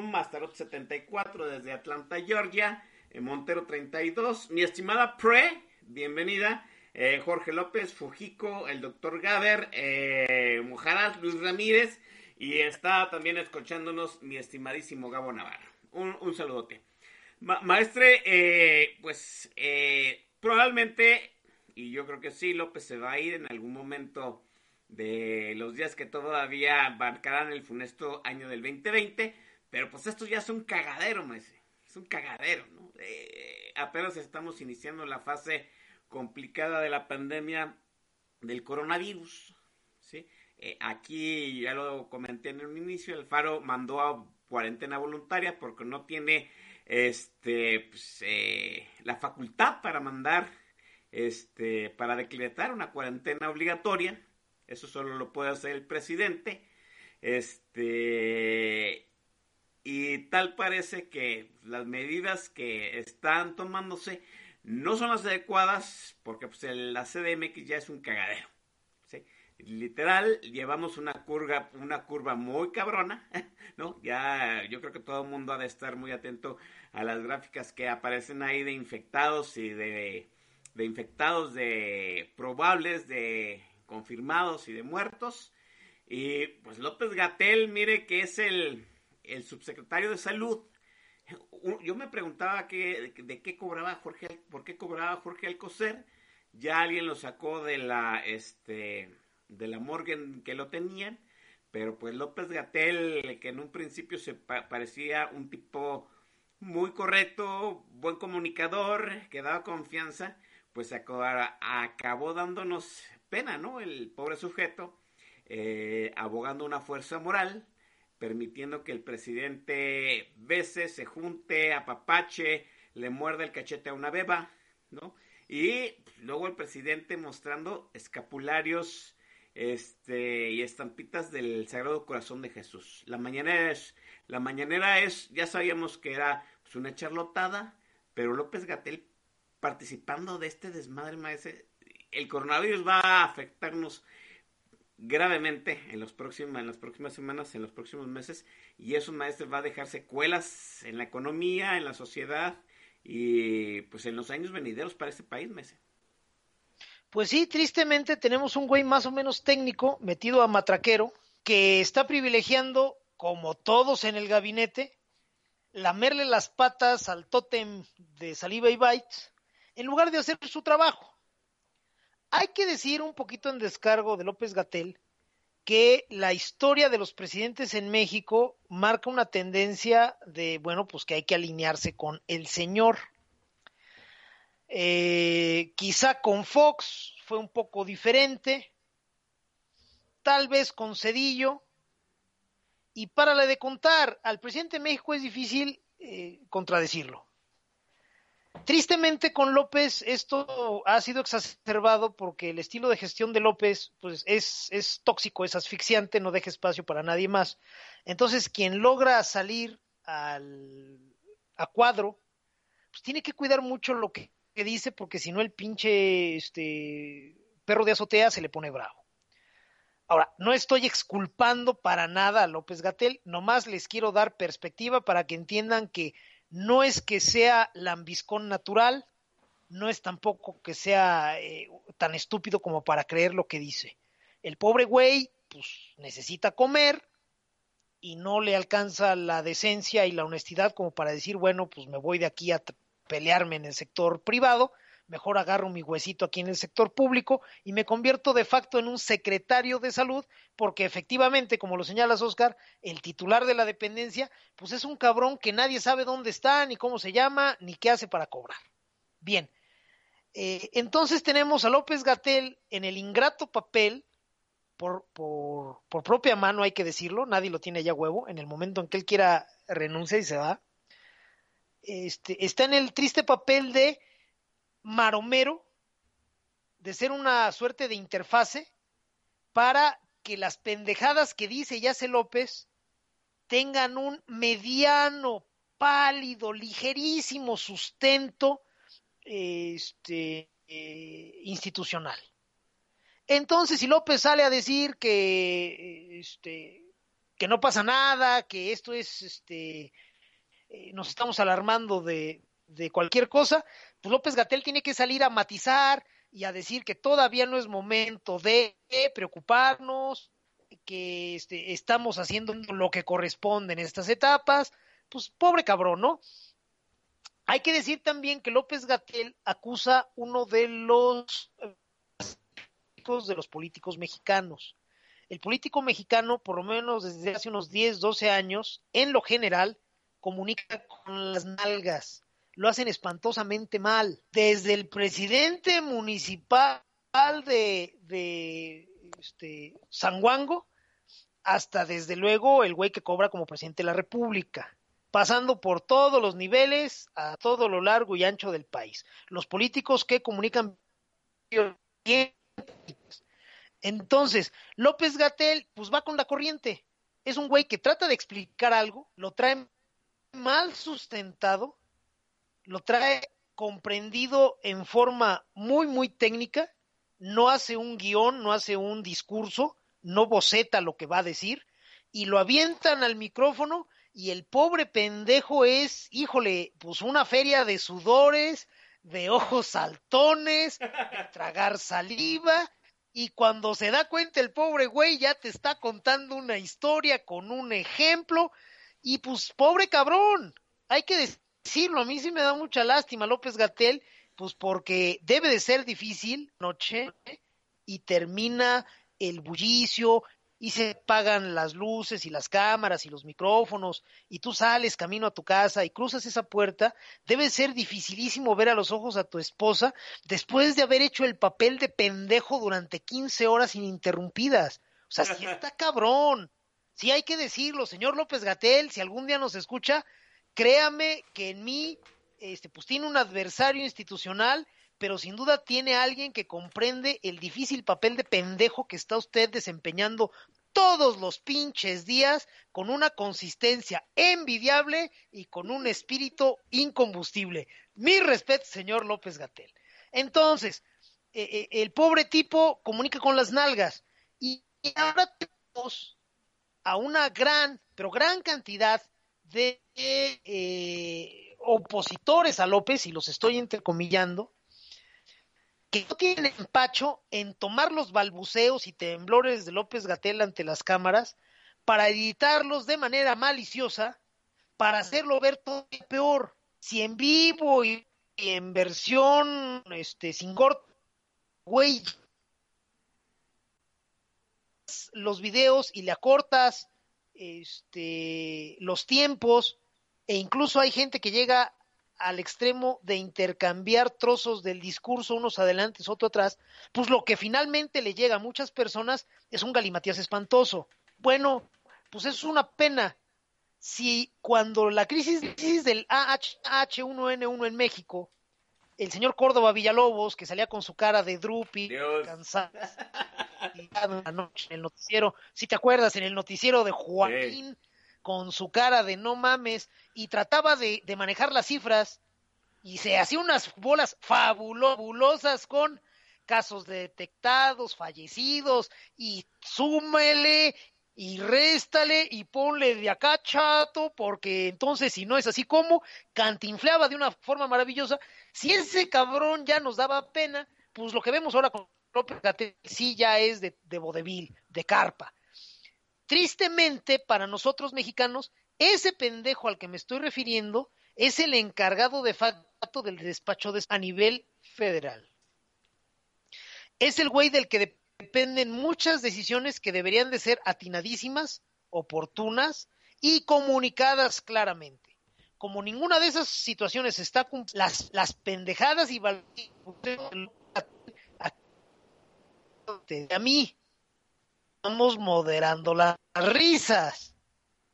Mastarot 74 desde Atlanta, Georgia, eh, Montero 32, mi estimada Pre, bienvenida, eh, Jorge López, Fujico, el doctor Gaber, eh, Luis Ramírez, y está también escuchándonos mi estimadísimo Gabo Navarro. Un, un saludote. Ma maestre, eh, pues probablemente, y yo creo que sí, López se va a ir en algún momento de los días que todavía marcarán el funesto año del 2020, pero pues esto ya es un cagadero, maese. Es un cagadero, ¿no? Eh, apenas estamos iniciando la fase complicada de la pandemia del coronavirus, ¿sí? Eh, aquí ya lo comenté en un inicio, el Faro mandó a cuarentena voluntaria porque no tiene este pues, eh, la facultad para mandar este para decretar una cuarentena obligatoria eso solo lo puede hacer el presidente. Este y tal parece que las medidas que están tomándose no son las adecuadas porque pues la CDMX ya es un cagadero literal llevamos una curva una curva muy cabrona no ya yo creo que todo el mundo ha de estar muy atento a las gráficas que aparecen ahí de infectados y de, de infectados de probables de confirmados y de muertos. Y pues López Gatel mire que es el el subsecretario de salud. Yo me preguntaba que, de qué cobraba Jorge por qué cobraba Jorge Alcocer. Ya alguien lo sacó de la este de la morgue que lo tenían, pero pues López Gatel, que en un principio se parecía un tipo muy correcto, buen comunicador, que daba confianza, pues acabó dándonos pena, ¿no? El pobre sujeto, eh, abogando una fuerza moral, permitiendo que el presidente bese, se junte, apapache, le muerda el cachete a una beba, ¿no? Y luego el presidente mostrando escapularios este, y estampitas del Sagrado Corazón de Jesús. La mañanera es, la mañanera es, ya sabíamos que era pues, una charlotada, pero López Gatel participando de este desmadre, maese, el coronavirus va a afectarnos gravemente en, los las próximas semanas, en los próximos meses, y eso, maestro, va a dejar secuelas en la economía, en la sociedad y pues en los años venideros para este país, maese. Pues sí, tristemente tenemos un güey más o menos técnico metido a matraquero que está privilegiando, como todos en el gabinete, lamerle las patas al tótem de saliva y bytes en lugar de hacer su trabajo. Hay que decir un poquito en descargo de López Gatel que la historia de los presidentes en México marca una tendencia de, bueno, pues que hay que alinearse con el señor. Eh, quizá con Fox fue un poco diferente, tal vez con Cedillo. Y para la de contar al presidente de México es difícil eh, contradecirlo. Tristemente con López esto ha sido exacerbado porque el estilo de gestión de López pues es, es tóxico, es asfixiante, no deja espacio para nadie más. Entonces quien logra salir al, a cuadro, pues tiene que cuidar mucho lo que que dice porque si no el pinche este perro de azotea se le pone bravo. Ahora, no estoy exculpando para nada a López Gatel, nomás les quiero dar perspectiva para que entiendan que no es que sea lambiscón natural, no es tampoco que sea eh, tan estúpido como para creer lo que dice. El pobre güey, pues necesita comer y no le alcanza la decencia y la honestidad como para decir, bueno, pues me voy de aquí a pelearme en el sector privado, mejor agarro mi huesito aquí en el sector público y me convierto de facto en un secretario de salud, porque efectivamente, como lo señalas, Oscar, el titular de la dependencia, pues es un cabrón que nadie sabe dónde está, ni cómo se llama, ni qué hace para cobrar. Bien, eh, entonces tenemos a López Gatel en el ingrato papel, por, por, por propia mano hay que decirlo, nadie lo tiene ya huevo, en el momento en que él quiera renuncia y se va, este, está en el triste papel de maromero, de ser una suerte de interfase para que las pendejadas que dice Yace López tengan un mediano, pálido, ligerísimo sustento este, eh, institucional. Entonces, si López sale a decir que, este, que no pasa nada, que esto es este, eh, nos estamos alarmando de, cualquier cosa, pues López Gatel tiene que salir a matizar y a decir que todavía no es momento de preocuparnos, que este, estamos haciendo lo que corresponde en estas etapas, pues pobre cabrón, ¿no? Hay que decir también que López Gatel acusa uno de los básicos de los políticos mexicanos. El político mexicano, por lo menos desde hace unos 10, 12 años, en lo general, comunica con las nalgas. Lo hacen espantosamente mal. Desde el presidente municipal de, de este, Sanguango hasta desde luego el güey que cobra como presidente de la República, pasando por todos los niveles, a todo lo largo y ancho del país. Los políticos que comunican. Entonces, López Gatel, pues va con la corriente. Es un güey que trata de explicar algo, lo trae mal sustentado, lo trae comprendido en forma muy, muy técnica, no hace un guion, no hace un discurso, no boceta lo que va a decir, y lo avientan al micrófono y el pobre pendejo es, híjole, pues una feria de sudores, de ojos saltones, de tragar saliva, y cuando se da cuenta el pobre güey ya te está contando una historia con un ejemplo, y pues pobre cabrón, hay que decirlo, a mí sí me da mucha lástima López Gatel, pues porque debe de ser difícil noche y termina el bullicio y se pagan las luces y las cámaras y los micrófonos y tú sales camino a tu casa y cruzas esa puerta, debe ser dificilísimo ver a los ojos a tu esposa después de haber hecho el papel de pendejo durante 15 horas ininterrumpidas. O sea, si está cabrón. Sí hay que decirlo, señor López Gatel, si algún día nos escucha, créame que en mí este pues tiene un adversario institucional pero sin duda tiene alguien que comprende el difícil papel de pendejo que está usted desempeñando todos los pinches días con una consistencia envidiable y con un espíritu incombustible. Mi respeto, señor López Gatel. Entonces, eh, el pobre tipo comunica con las nalgas y ahora tenemos a una gran, pero gran cantidad de eh, opositores a López, y los estoy entrecomillando, que no tienen empacho en tomar los balbuceos y temblores de López Gatel ante las cámaras para editarlos de manera maliciosa, para hacerlo ver todo peor. Si en vivo y, en versión este sin corte, güey, los videos y le acortas este los tiempos e incluso hay gente que llega al extremo de intercambiar trozos del discurso, unos adelante, otros atrás, pues lo que finalmente le llega a muchas personas es un galimatías espantoso. Bueno, pues es una pena. Si cuando la crisis, del AH1N1 en México, el señor Córdoba Villalobos, que salía con su cara de droopy, cansado, en la noche en el noticiero, si te acuerdas, en el noticiero de Joaquín, con su cara de no mames y trataba de, manejar las cifras y se hacía unas bolas fabulosas con casos detectados, fallecidos y súmele y réstale y ponle de acá chato, porque entonces si no es así como cantinfleaba de una forma maravillosa, si ese cabrón ya nos daba pena, pues lo que vemos ahora con López sí ya es de, de vodevil, de carpa. Tristemente, para nosotros mexicanos, ese pendejo al que me estoy refiriendo es el encargado de facto del despacho a nivel federal. Es el güey del que dependen muchas decisiones que deberían de ser atinadísimas, oportunas y comunicadas claramente. Como ninguna de esas situaciones está las, las pendejadas y a mí estamos moderando las risas.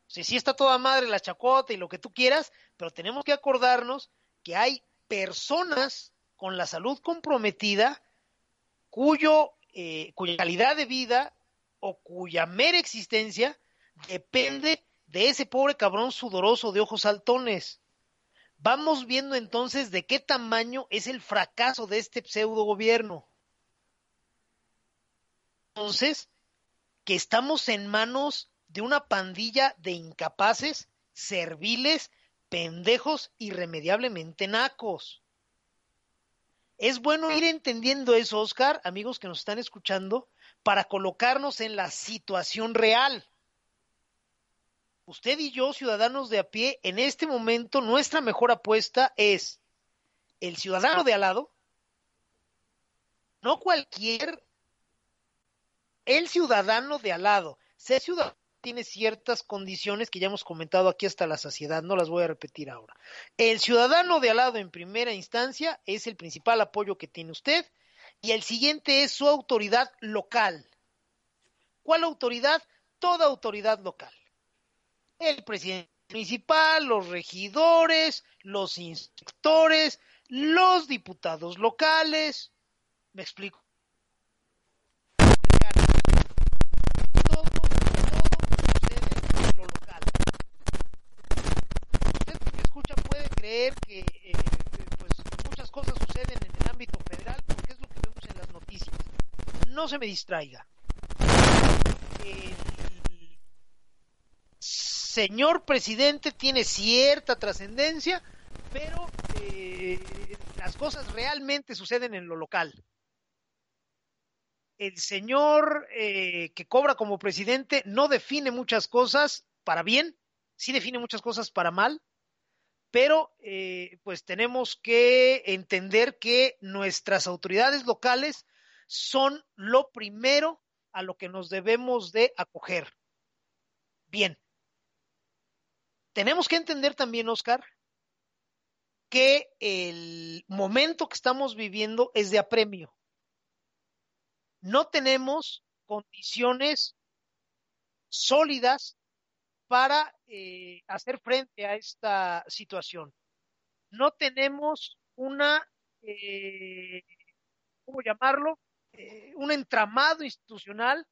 Sí, sí está toda madre la chacota y lo que tú quieras, pero tenemos que acordarnos que hay personas con la salud comprometida cuyo, eh, cuya calidad de vida o cuya mera existencia depende de ese pobre cabrón sudoroso de ojos saltones. Vamos viendo entonces de qué tamaño es el fracaso de este pseudo gobierno. Entonces, que estamos en manos de una pandilla de incapaces, serviles, pendejos, irremediablemente nacos. Es bueno ir entendiendo eso, Oscar, amigos que nos están escuchando, para colocarnos en la situación real. Usted y yo, ciudadanos de a pie, en este momento nuestra mejor apuesta es el ciudadano de al lado, no cualquier el ciudadano de al lado, sea ciudadano tiene ciertas condiciones que ya hemos comentado aquí hasta la saciedad, no las voy a repetir ahora. El ciudadano de al lado en primera instancia es el principal apoyo que tiene usted y el siguiente es su autoridad local. ¿Cuál autoridad? Toda autoridad local. El presidente municipal, los regidores, los inspectores, los diputados locales. ¿Me explico? Todo, todo sucede en lo local. Usted que me escucha puede creer que eh, pues, muchas cosas suceden en el ámbito federal porque es lo que vemos en las noticias. No se me distraiga. El señor presidente tiene cierta trascendencia, pero eh, las cosas realmente suceden en lo local. El señor eh, que cobra como presidente no define muchas cosas para bien, sí define muchas cosas para mal, pero eh, pues tenemos que entender que nuestras autoridades locales son lo primero a lo que nos debemos de acoger. Bien. Tenemos que entender también, Oscar, que el momento que estamos viviendo es de apremio. No tenemos condiciones sólidas para eh, hacer frente a esta situación. No tenemos una, eh, ¿cómo llamarlo? Eh, un entramado institucional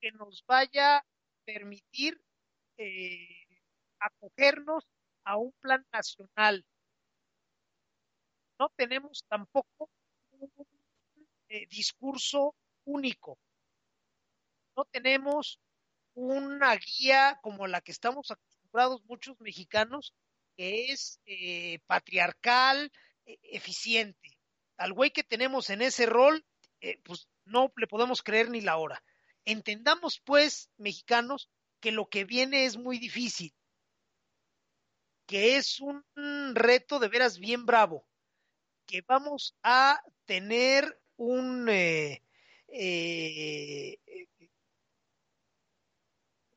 que nos vaya a permitir eh, acogernos a un plan nacional. No tenemos tampoco un eh, discurso único. No tenemos una guía como la que estamos acostumbrados muchos mexicanos, que es patriarcal, eficiente. Al güey que tenemos en ese rol, eh, pues no le podemos creer ni la hora. Entendamos, pues, mexicanos, que lo que viene es muy difícil, que es un reto de veras bien bravo, que vamos a tener un, eh, eh,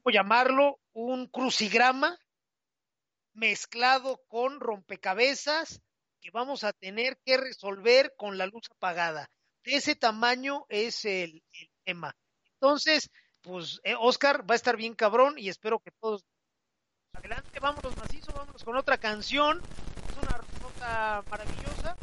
¿cómo llamarlo? Un crucigrama mezclado con rompecabezas que vamos a tener que resolver con la luz apagada. Ese tamaño es el, el tema. Entonces, pues eh, Oscar va a estar bien cabrón y espero que todos adelante, vámonos macizo, vámonos con otra canción. Es una nota maravillosa.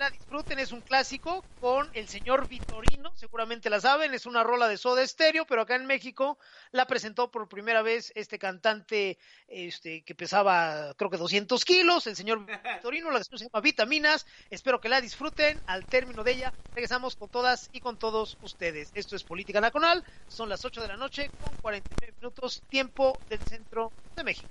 La disfruten, es un clásico con el señor Vitorino, seguramente la saben, es una rola de Soda Stereo, pero acá en México la presentó por primera vez este cantante este que pesaba creo que 200 kilos, el señor Vitorino, la canción se llama Vitaminas, espero que la disfruten, al término de ella regresamos con todas y con todos ustedes. Esto es Política Nacional, son las 8 de la noche con 49 minutos, tiempo del centro de México.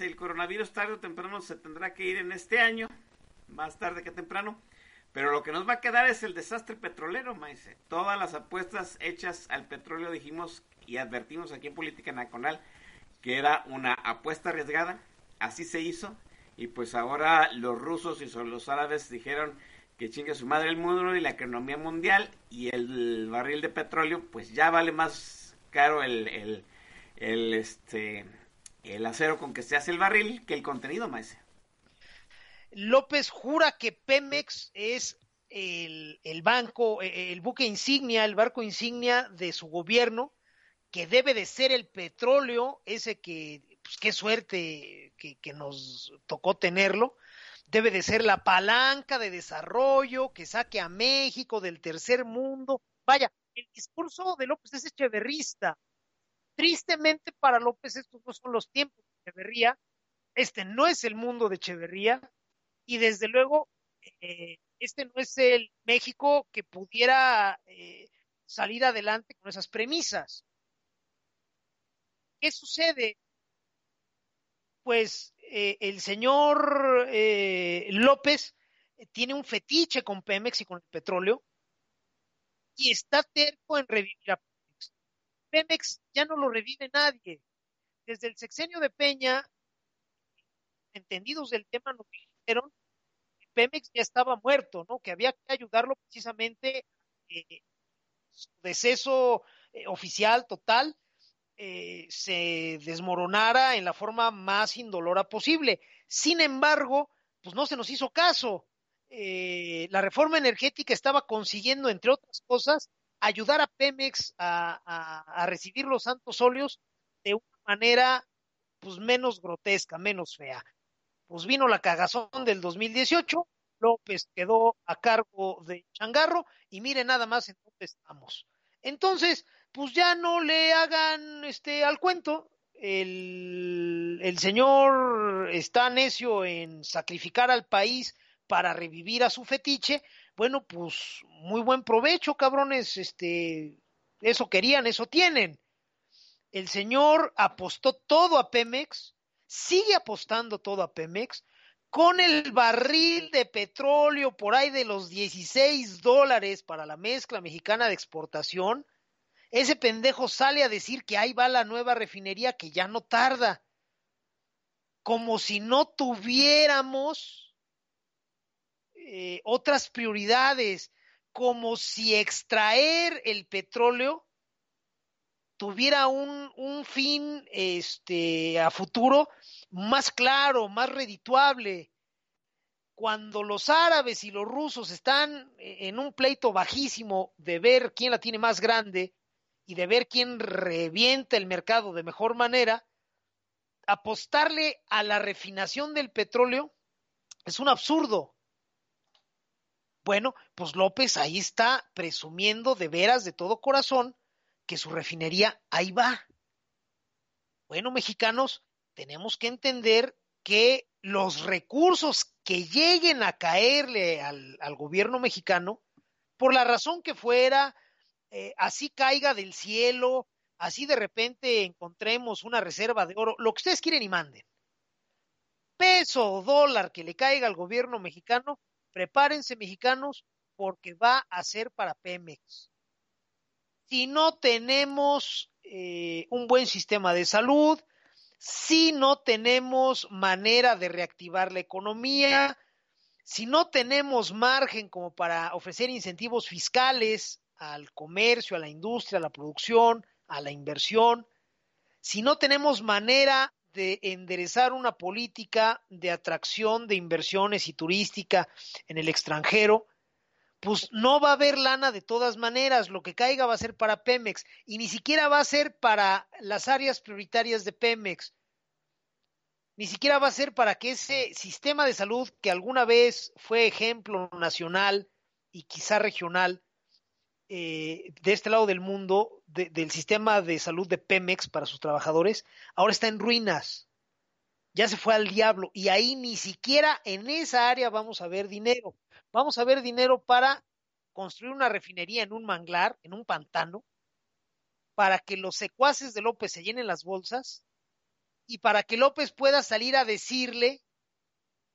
El coronavirus tarde o temprano se tendrá que ir en este año, más tarde que temprano. Pero lo que nos va a quedar es el desastre petrolero, maese. Todas las apuestas hechas al petróleo dijimos y advertimos aquí en Política Nacional que era una apuesta arriesgada. Así se hizo. Y pues ahora los rusos y los árabes dijeron que chingue su madre el mundo y la economía mundial y el barril de petróleo pues ya vale más caro el, el, el este el acero con que se hace el barril que el contenido, maese. López jura que Pemex es el, el, banco, e, el buque insignia, el barco insignia de su gobierno, que debe de ser el petróleo, ese que, pues qué suerte que, que nos tocó tenerlo, debe de ser la palanca de desarrollo que saque a México del tercer mundo. Vaya, el discurso de López es echeverrista. Tristemente para López estos no son los tiempos de Echeverría, este no es el mundo de Echeverría y desde luego eh, este no es el México que pudiera eh, salir adelante con esas premisas. ¿Qué sucede? Pues eh, el señor López tiene un fetiche con Pemex y con el petróleo y está terco en revivir a Pemex. Pemex ya no lo revive nadie. Desde el sexenio de Peña, entendidos del tema, nos dijeron que Pemex ya estaba muerto, ¿no? Que había que ayudarlo precisamente eh, su deceso eh, oficial total eh, se desmoronara en la forma más indolora posible. Sin embargo, pues no se nos hizo caso. Eh, la reforma energética estaba consiguiendo, entre otras cosas, ayudar a Pemex a, a, recibir los santos óleos de una manera pues menos grotesca, menos fea. Pues vino la cagazón del 2018, López quedó a cargo de Changarro y mire nada más en dónde estamos. Entonces, pues ya no le hagan este al cuento. El, el señor está necio en sacrificar al país para revivir a su fetiche. Bueno, pues muy buen provecho, cabrones. Este, eso querían, eso tienen. El señor apostó todo a Pemex, sigue apostando todo a Pemex, con el barril de petróleo por ahí de los 16 dólares para la mezcla mexicana de exportación, ese pendejo sale a decir que ahí va la nueva refinería que ya no tarda. Como si no tuviéramos eh, otras prioridades, como si extraer el petróleo tuviera un, un fin este, a futuro más claro, más redituable. Cuando los árabes y los rusos están en un pleito bajísimo de ver quién la tiene más grande y de ver quién revienta el mercado de mejor manera, apostarle a la refinación del petróleo es un absurdo. Bueno, pues López ahí está presumiendo de veras de todo corazón que su refinería ahí va. Bueno, mexicanos, tenemos que entender que los recursos que lleguen a caerle al, gobierno mexicano, por la razón que fuera, eh, así caiga del cielo, así de repente encontremos una reserva de oro, lo que ustedes quieren y manden. Peso o dólar que le caiga al gobierno mexicano, prepárense mexicanos porque va a ser para Pemex. Si no tenemos eh, un buen sistema de salud, si no tenemos manera de reactivar la economía, si no tenemos margen como para ofrecer incentivos fiscales al comercio, a la industria, a la producción, a la inversión, si no tenemos manera de enderezar una política de atracción de inversiones y turística en el extranjero, pues no va a haber lana de todas maneras, lo que caiga va a ser para Pemex y ni siquiera va a ser para las áreas prioritarias de Pemex, ni siquiera va a ser para que ese sistema de salud que alguna vez fue ejemplo nacional y quizá regional eh, de este lado del mundo, de, del sistema de salud de Pemex para sus trabajadores, ahora está en ruinas. Ya se fue al diablo y ahí ni siquiera en esa área vamos a ver dinero vamos a ver dinero para construir una refinería en un manglar, en un pantano, para que los secuaces de López se llenen las bolsas y para que López pueda salir a decirle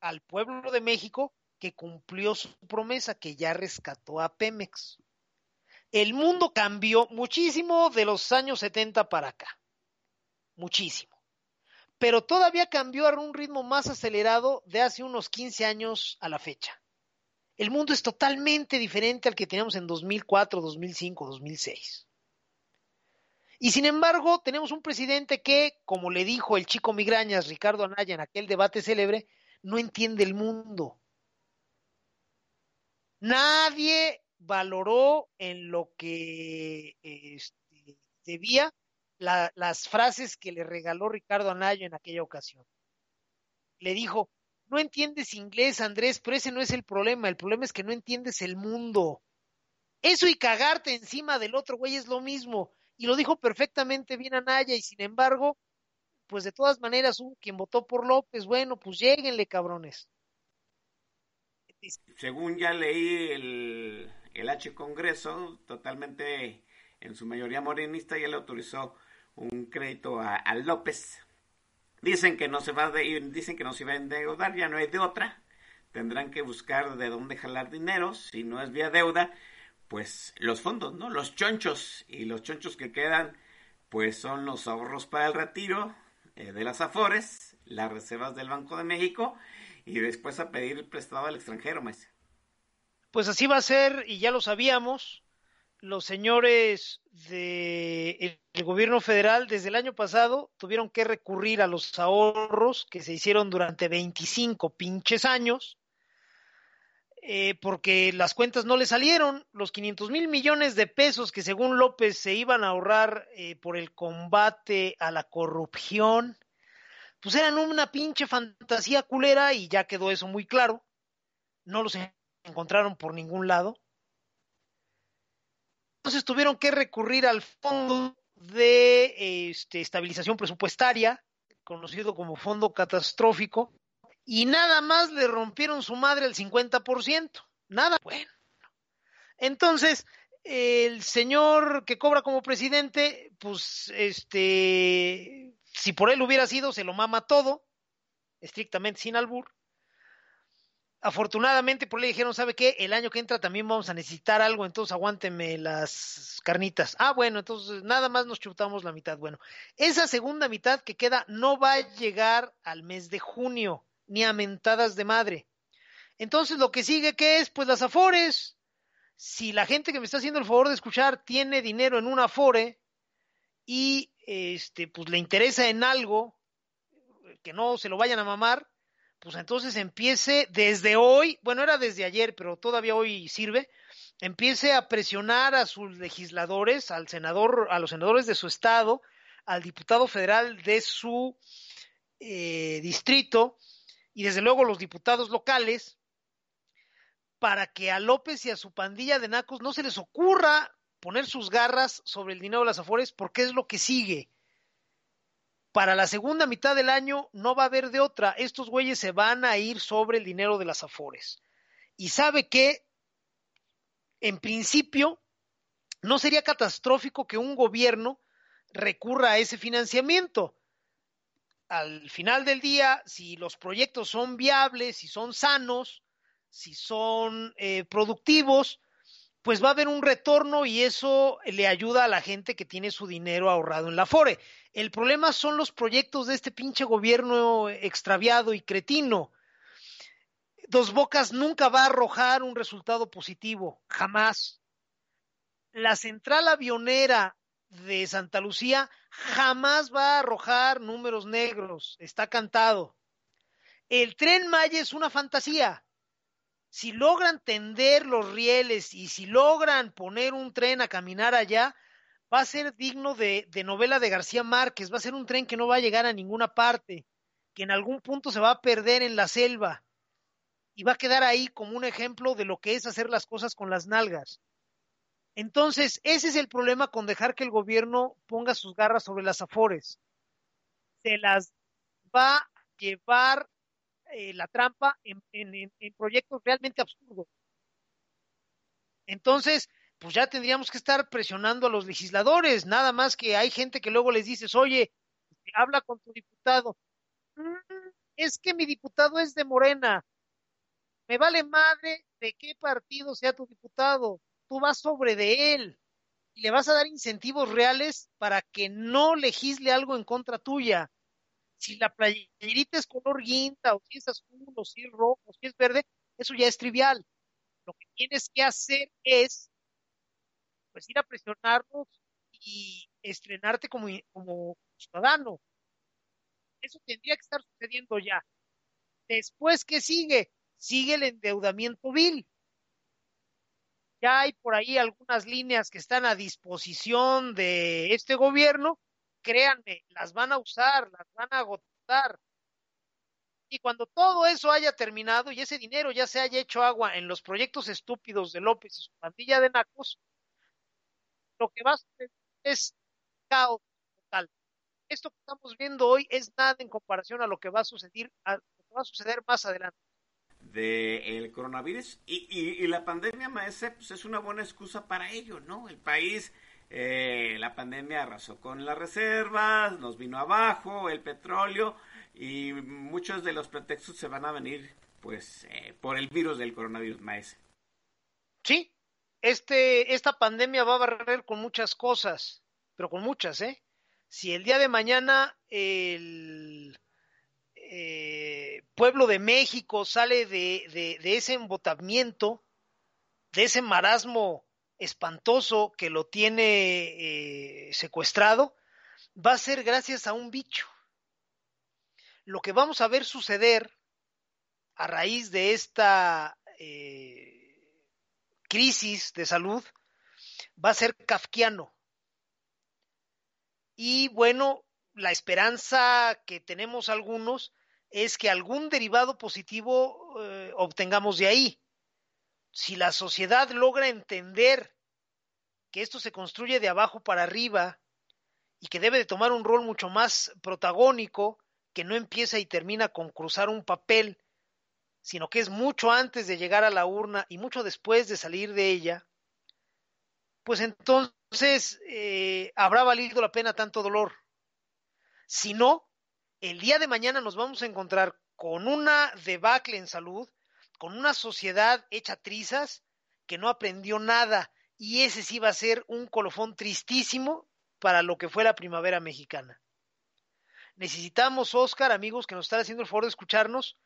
al pueblo de México que cumplió su promesa, que ya rescató a Pemex. El mundo cambió muchísimo de los años 70 para acá. Muchísimo. Pero todavía cambió a un ritmo más acelerado de hace unos 15 años a la fecha. El mundo es totalmente diferente al que teníamos en 2004, 2005, 2006. Y sin embargo, tenemos un presidente que, como le dijo el chico migrañas Ricardo Anaya en aquel debate célebre, no entiende el mundo. Nadie valoró en lo que este, debía la, las frases que le regaló Ricardo Anaya en aquella ocasión. Le dijo, no entiendes inglés, Andrés, pero ese no es el problema. El problema es que no entiendes el mundo. Eso y cagarte encima del otro güey es lo mismo y lo dijo perfectamente bien Anaya y sin embargo, pues de todas maneras hubo quien votó por López, bueno, pues lleguenle cabrones. Según ya leí el, el H Congreso, totalmente en su mayoría morenista, ya le autorizó un crédito a, a López. Dicen que no se va de, dicen que no se va a endeudar, ya no hay de otra. Tendrán que buscar de dónde jalar dinero, si no es vía deuda, pues los fondos, ¿no? Los chonchos y los chonchos que quedan pues son los ahorros para el retiro eh, de las Afores, las reservas del Banco de México y después a pedir prestado al extranjero, maestro. Pues así va a ser y ya lo sabíamos. Los señores del de gobierno federal desde el año pasado tuvieron que recurrir a los ahorros que se hicieron durante 25 pinches años eh, porque las cuentas no le salieron. Los 500 mil millones de pesos que según López se iban a ahorrar eh, por el combate a la corrupción, pues eran una pinche fantasía culera y ya quedó eso muy claro. No los encontraron por ningún lado. Entonces tuvieron que recurrir al fondo de este, estabilización presupuestaria, conocido como fondo catastrófico, y nada más le rompieron su madre el 50%. Nada. Bueno. Entonces, el señor que cobra como presidente, pues, este, si por él hubiera sido, se lo mama todo, estrictamente sin albur. Afortunadamente, por le dijeron, ¿sabe qué? El año que entra también vamos a necesitar algo, entonces aguánteme las carnitas. Ah, bueno, entonces nada más nos chutamos la mitad. Bueno, esa segunda mitad que queda no va a llegar al mes de junio ni a mentadas de madre. Entonces lo que sigue, ¿qué es? Pues las afores. Si la gente que me está haciendo el favor de escuchar tiene dinero en una afore y este, pues le interesa en algo, que no se lo vayan a mamar, pues entonces empiece desde hoy, bueno, era desde ayer, pero todavía hoy sirve, empiece a presionar a sus legisladores, al senador, a los senadores de su estado, al diputado federal de su eh, distrito, y desde luego los diputados locales para que a López y a su pandilla de nacos no se les ocurra poner sus garras sobre el dinero de las afores porque es lo que sigue. Para la segunda mitad del año no va a haber de otra. Estos güeyes se van a ir sobre el dinero de las afores. Y sabe que, en principio, no sería catastrófico que un gobierno recurra a ese financiamiento al final del día, si los proyectos son viables, si son sanos, si son eh, productivos, pues va a haber un retorno y eso le ayuda a la gente que tiene su dinero ahorrado en la FORE. El problema son los proyectos de este pinche gobierno extraviado y cretino. Dos Bocas nunca va a arrojar un resultado positivo, jamás. La central avionera de Santa Lucía jamás va a arrojar números negros, está cantado. El tren Maya es una fantasía. Si logran tender los rieles y si logran poner un tren a caminar allá, va a ser digno de, novela de García Márquez, va a ser un tren que no va a llegar a ninguna parte, que en algún punto se va a perder en la selva y va a quedar ahí como un ejemplo de lo que es hacer las cosas con las nalgas. Entonces, ese es el problema con dejar que el gobierno ponga sus garras sobre las afores. Se las va a llevar eh, la trampa en, en, proyectos realmente absurdos. Entonces, pues ya tendríamos que estar presionando a los legisladores, nada más que hay gente que luego les dices, oye, habla con tu diputado. Mm, es que mi diputado es de Morena. Me vale madre de qué partido sea tu diputado. Tú vas sobre de él y le vas a dar incentivos reales para que no legisle algo en contra tuya. Si la playerita es color guinda, o si es azul, o si es rojo, o si es verde, eso ya es trivial. Lo que tienes que hacer es pues ir a presionarlos y estrenarte como, como ciudadano. Eso tendría que estar sucediendo ya. Después, ¿qué sigue? Sigue el endeudamiento vil. Ya hay por ahí algunas líneas que están a disposición de este gobierno. Créanme, las van a usar, las van a agotar. Y cuando todo eso haya terminado y ese dinero ya se haya hecho agua en los proyectos estúpidos de López y su pandilla de nacos, lo que va a suceder es caos total. Esto que estamos viendo hoy es nada en comparación a lo que va a suceder, a suceder más adelante del coronavirus y, y, y, la pandemia, maese, pues es una buena excusa para ello, ¿no? El país, eh, la pandemia arrasó con las reservas, nos vino abajo el petróleo y muchos de los pretextos se van a venir, pues, eh, por el virus del coronavirus, maese. Sí, este, esta pandemia va a barrer con muchas cosas, pero con muchas, ¿eh? Si el día de mañana el eh, pueblo de México sale de, ese embotamiento, de ese marasmo espantoso que lo tiene eh, secuestrado, va a ser gracias a un bicho. Lo que vamos a ver suceder a raíz de esta eh, crisis de salud va a ser kafkiano. Y bueno, la esperanza que tenemos algunos es que algún derivado positivo eh, obtengamos de ahí. Si la sociedad logra entender que esto se construye de abajo para arriba y que debe de tomar un rol mucho más protagónico, que no empieza y termina con cruzar un papel, sino que es mucho antes de llegar a la urna y mucho después de salir de ella, pues entonces eh, habrá valido la pena tanto dolor. Si no, el día de mañana nos vamos a encontrar con una debacle en salud, con una sociedad hecha trizas que no aprendió nada y ese sí va a ser un colofón tristísimo para lo que fue la primavera mexicana. Necesitamos, Oscar, amigos que nos están haciendo el favor de escucharnos,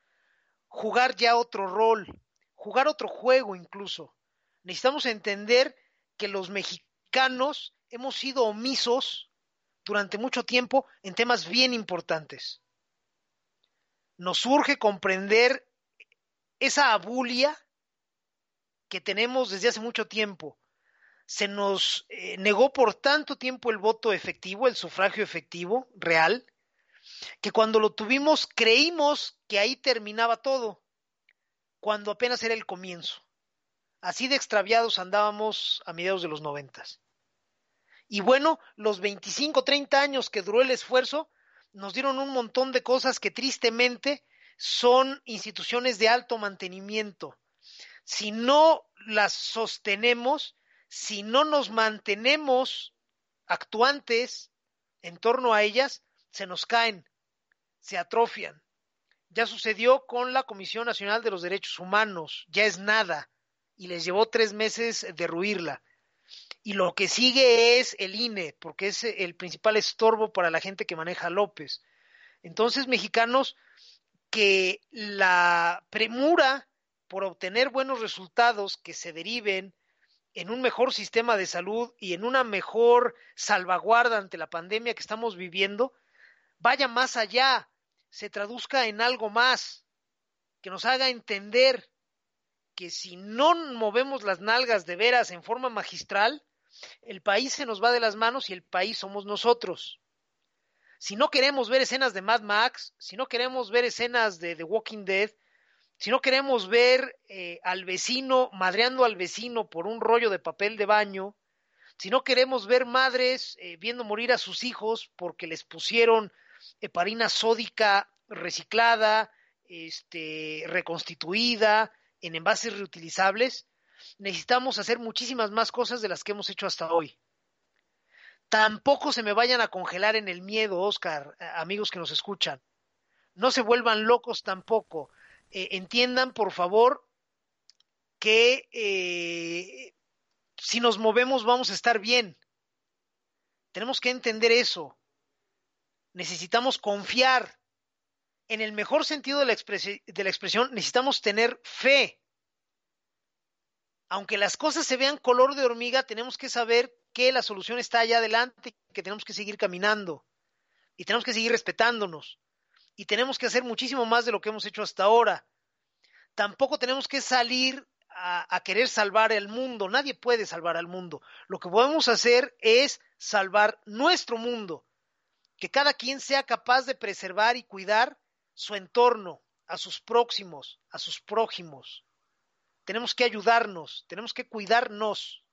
jugar ya otro rol, jugar otro juego incluso. Necesitamos entender que los mexicanos hemos sido omisos durante mucho tiempo en temas bien importantes. Nos urge comprender esa abulia que tenemos desde hace mucho tiempo. Se nos eh, negó por tanto tiempo el voto efectivo, el sufragio efectivo, real, que cuando lo tuvimos creímos que ahí terminaba todo, cuando apenas era el comienzo. Así de extraviados andábamos a mediados de los noventas. Y bueno, los 25, 30 años que duró el esfuerzo nos dieron un montón de cosas que tristemente son instituciones de alto mantenimiento. Si no las sostenemos, si no nos mantenemos actuantes en torno a ellas, se nos caen, se atrofian. Ya sucedió con la Comisión Nacional de los Derechos Humanos, ya es nada, y les llevó tres meses derruirla y lo que sigue es el INE, porque es el principal estorbo para la gente que maneja López. Entonces, mexicanos, que la premura por obtener buenos resultados que se deriven en un mejor sistema de salud y en una mejor salvaguarda ante la pandemia que estamos viviendo, vaya más allá, se traduzca en algo más, que nos haga entender que si no movemos las nalgas de veras en forma magistral, el país se nos va de las manos y el país somos nosotros. Si no queremos ver escenas de Mad Max, si no queremos ver escenas de The Walking Dead, si no queremos ver eh, al vecino madreando al vecino por un rollo de papel de baño, si no queremos ver madres eh, viendo morir a sus hijos porque les pusieron heparina sódica reciclada, este, reconstituida, en envases reutilizables, necesitamos hacer muchísimas más cosas de las que hemos hecho hasta hoy. Tampoco se me vayan a congelar en el miedo, Oscar, amigos que nos escuchan. No se vuelvan locos tampoco. Eh, entiendan, por favor, que eh, si nos movemos vamos a estar bien. Tenemos que entender eso. Necesitamos confiar. En el mejor sentido de la, de la expresión, necesitamos tener fe. Aunque las cosas se vean color de hormiga, tenemos que saber que la solución está allá adelante, que tenemos que seguir caminando y tenemos que seguir respetándonos y tenemos que hacer muchísimo más de lo que hemos hecho hasta ahora. Tampoco tenemos que salir a, a, querer salvar el mundo. Nadie puede salvar al mundo. Lo que podemos hacer es salvar nuestro mundo. Que cada quien sea capaz de preservar y cuidar su entorno, a sus próximos, a sus prójimos. Tenemos que ayudarnos, tenemos que cuidarnos.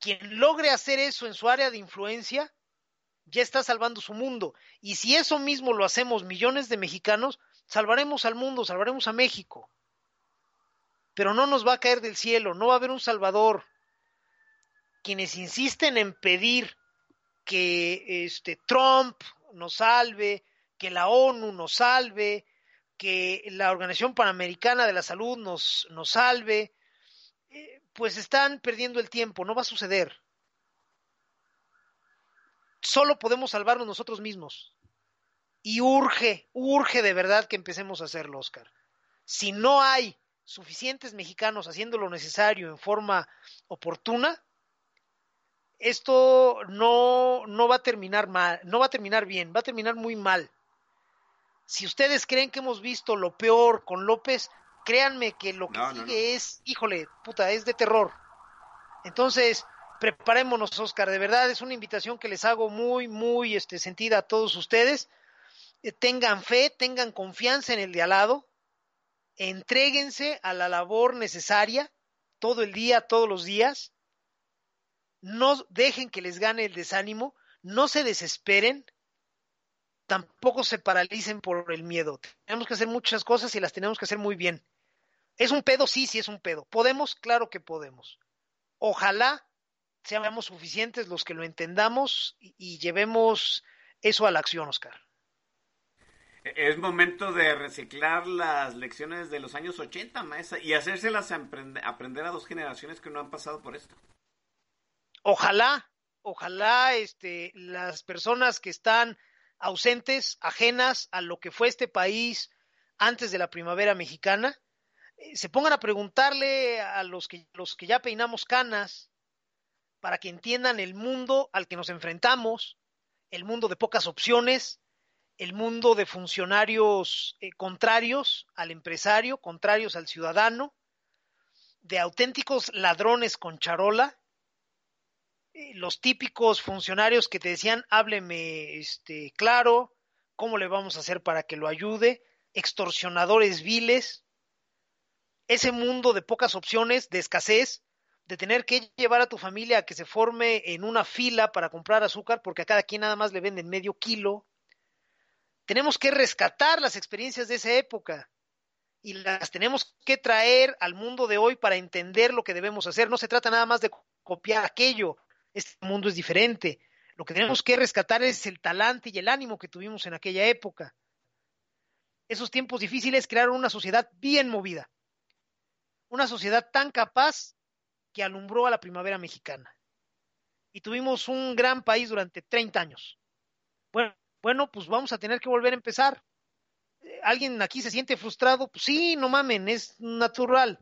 Quien logre hacer eso en su área de influencia, ya está salvando su mundo. Y si eso mismo lo hacemos millones de mexicanos, salvaremos al mundo, salvaremos a México. Pero no nos va a caer del cielo, no va a haber un salvador. Quienes insisten en pedir que este Trump nos salve, que la ONU nos salve, que la Organización Panamericana de la Salud nos, nos salve, eh, pues están perdiendo el tiempo, no va a suceder solo podemos salvarnos nosotros mismos. Y urge, urge de verdad que empecemos a hacerlo, Oscar. Si no hay suficientes mexicanos haciendo lo necesario en forma oportuna, esto no, no va a terminar mal, no va a terminar bien, va a terminar muy mal. Si ustedes creen que hemos visto lo peor con López, créanme que lo que sigue no, no. es, híjole, puta, es de terror. Entonces, preparémonos, Oscar, de verdad es una invitación que les hago muy, muy este, sentida a todos ustedes. Eh, tengan fe, tengan confianza en el de al lado, entréguense a la labor necesaria todo el día, todos los días. No dejen que les gane el desánimo, no se desesperen, tampoco se paralicen por el miedo. Tenemos que hacer muchas cosas y las tenemos que hacer muy bien. ¿Es un pedo? Sí, sí es un pedo. ¿Podemos? Claro que podemos. Ojalá seamos suficientes los que lo entendamos y, y llevemos eso a la acción, Oscar. Es momento de reciclar las lecciones de los años 80, maestra, y hacérselas aprender, aprender a dos generaciones que no han pasado por esto. Ojalá, ojalá este, las personas que están ausentes, ajenas a lo que fue este país antes de la primavera mexicana, se pongan a preguntarle a los que, los que ya peinamos canas, para que entiendan el mundo al que nos enfrentamos, el mundo de pocas opciones, el mundo de funcionarios eh, contrarios al empresario, contrarios al ciudadano, de auténticos ladrones con charola, eh, los típicos funcionarios que te decían, hábleme este, claro, cómo le vamos a hacer para que lo ayude, extorsionadores viles, ese mundo de pocas opciones, de escasez, de tener que llevar a tu familia a que se forme en una fila para comprar azúcar porque a cada quien nada más le venden medio kilo. Tenemos que rescatar las experiencias de esa época y las tenemos que traer al mundo de hoy para entender lo que debemos hacer. No se trata nada más de copiar aquello. Este mundo es diferente. Lo que tenemos que rescatar es el talante y el ánimo que tuvimos en aquella época. Esos tiempos difíciles crearon una sociedad bien movida. Una sociedad tan capaz que alumbró a la primavera mexicana. Y tuvimos un gran país durante 30 años. Bueno, bueno, pues vamos a tener que volver a empezar. ¿Alguien aquí se siente frustrado? Pues sí, no mamen, es natural.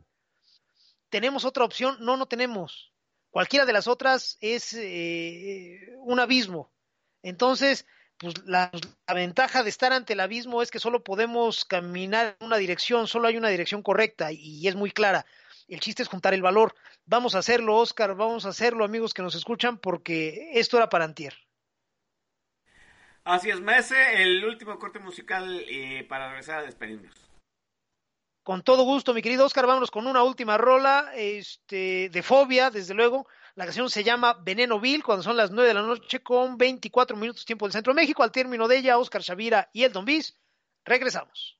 ¿Tenemos otra opción? No, no tenemos. Cualquiera de las otras es eh, un abismo. Entonces, pues la, la, ventaja de estar ante el abismo es que solo podemos caminar en una dirección, solo hay una dirección correcta y es muy clara. El chiste es juntar el valor. Vamos a hacerlo, Oscar, vamos a hacerlo, amigos que nos escuchan, porque esto era para antier. Así es, Mese, el último corte musical eh, para regresar a despedirnos. Con todo gusto, mi querido Oscar, vámonos con una última rola este, de fobia, desde luego. La canción se llama Veneno Vil, cuando son las 9 de la noche con 24 minutos tiempo del Centro de México. Al término de ella, Oscar Shavira y el Don Bis. Regresamos.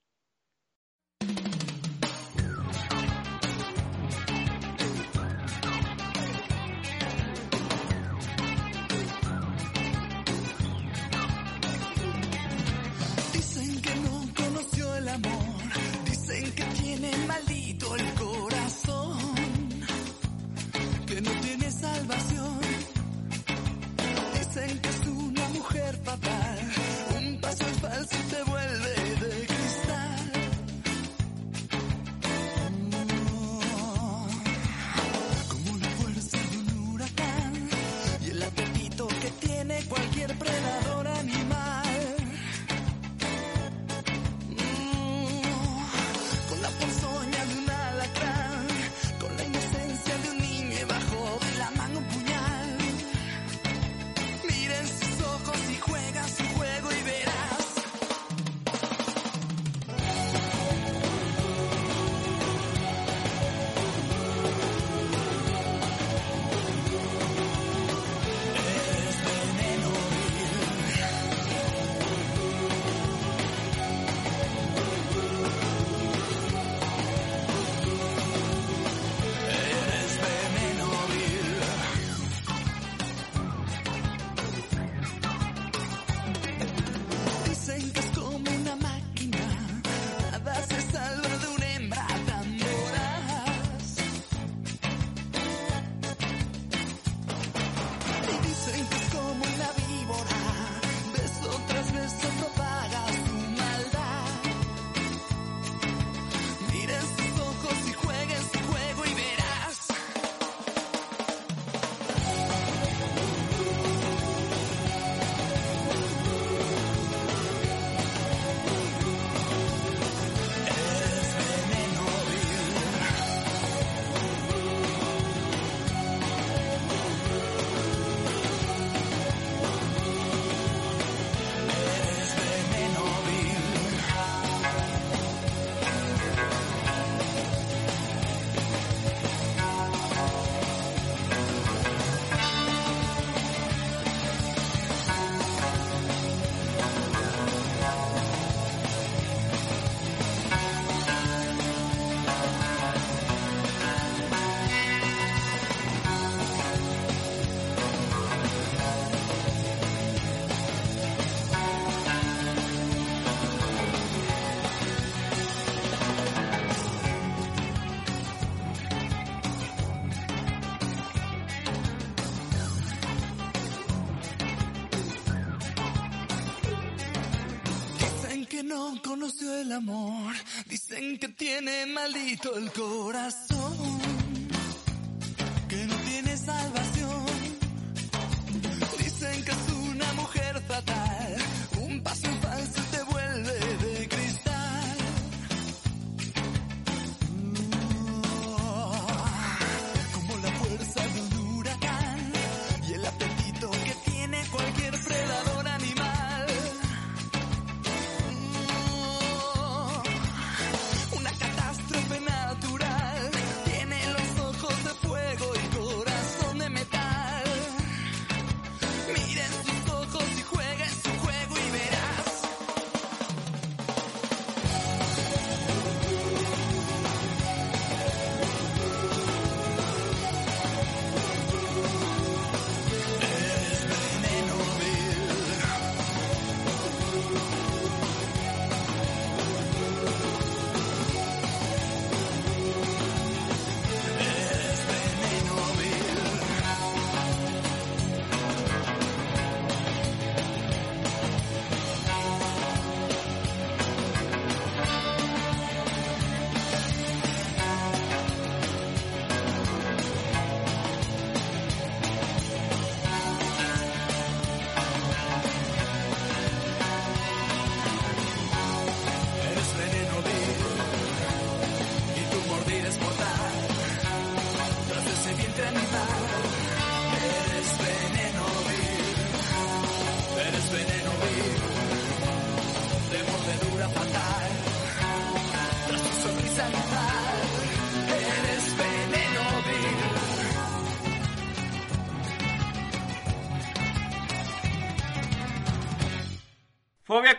Conoció el amor. Dicen que tiene maldito el corazón,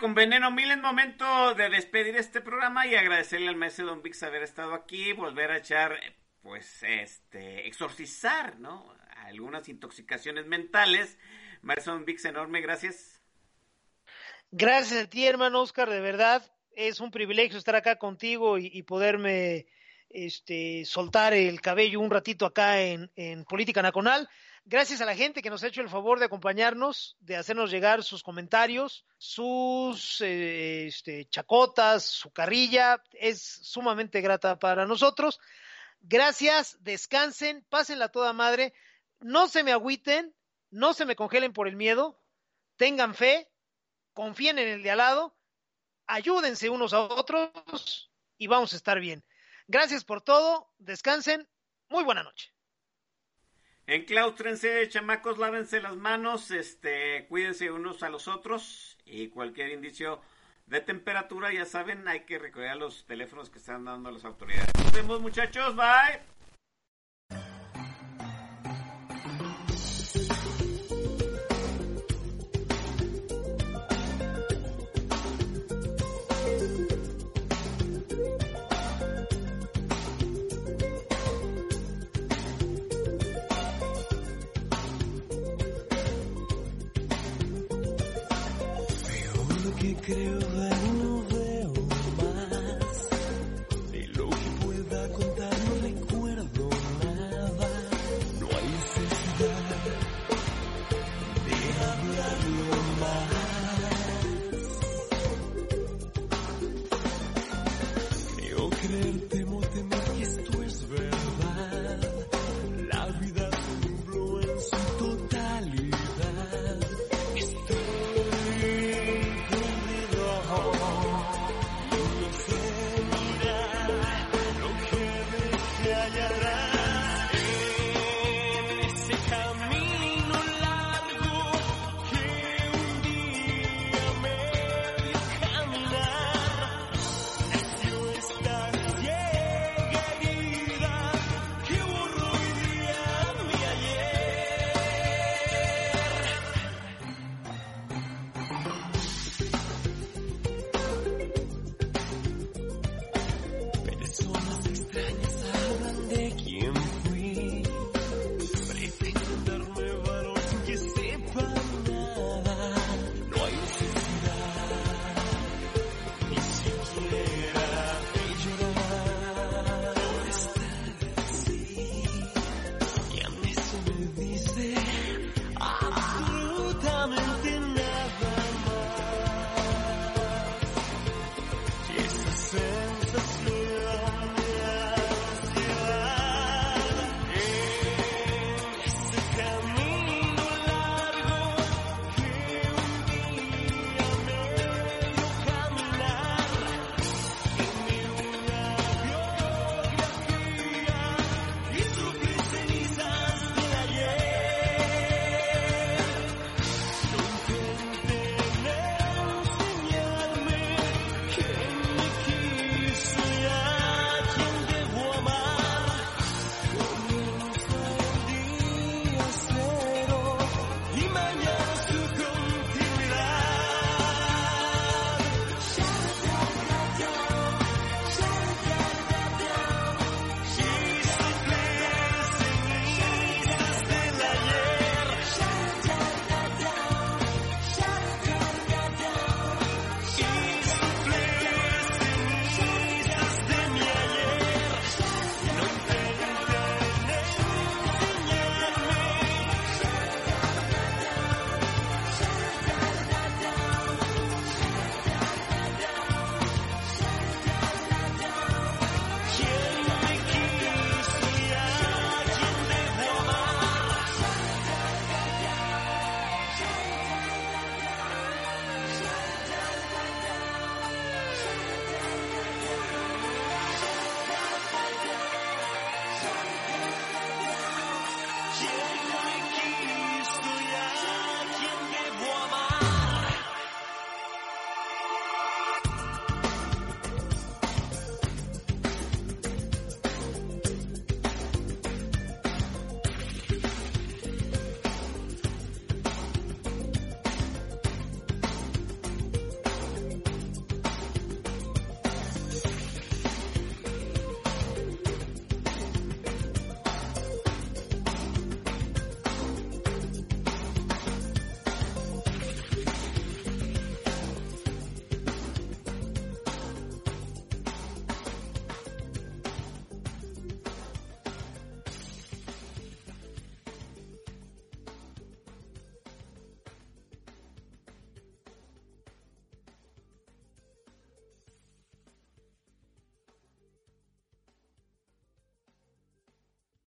con veneno mil es momento de despedir este programa y agradecerle al maestro Don Vix haber estado aquí, volver a echar, pues, este, exorcizar, ¿no? Algunas intoxicaciones mentales. Maestro Don Vix, enorme, gracias. Gracias a ti, hermano Oscar, de verdad. Es un privilegio estar acá contigo y, y poderme este, soltar el cabello un ratito acá en, en Política Nacional. Gracias a la gente que nos ha hecho el favor de acompañarnos, de hacernos llegar sus comentarios, sus eh, este, chacotas, su carrilla. Es sumamente grata para nosotros. Gracias, descansen, pásenla toda madre. No se me agüiten, no se me congelen por el miedo. Tengan fe, confíen en el de al lado, ayúdense unos a otros y vamos a estar bien. Gracias por todo, descansen, muy buena noche. Enclaustrense, chamacos, lávense las manos, este, cuídense unos a los otros y cualquier indicio de temperatura, ya saben, hay que recordar los teléfonos que están dando las autoridades. Nos vemos, muchachos, bye. Creo ver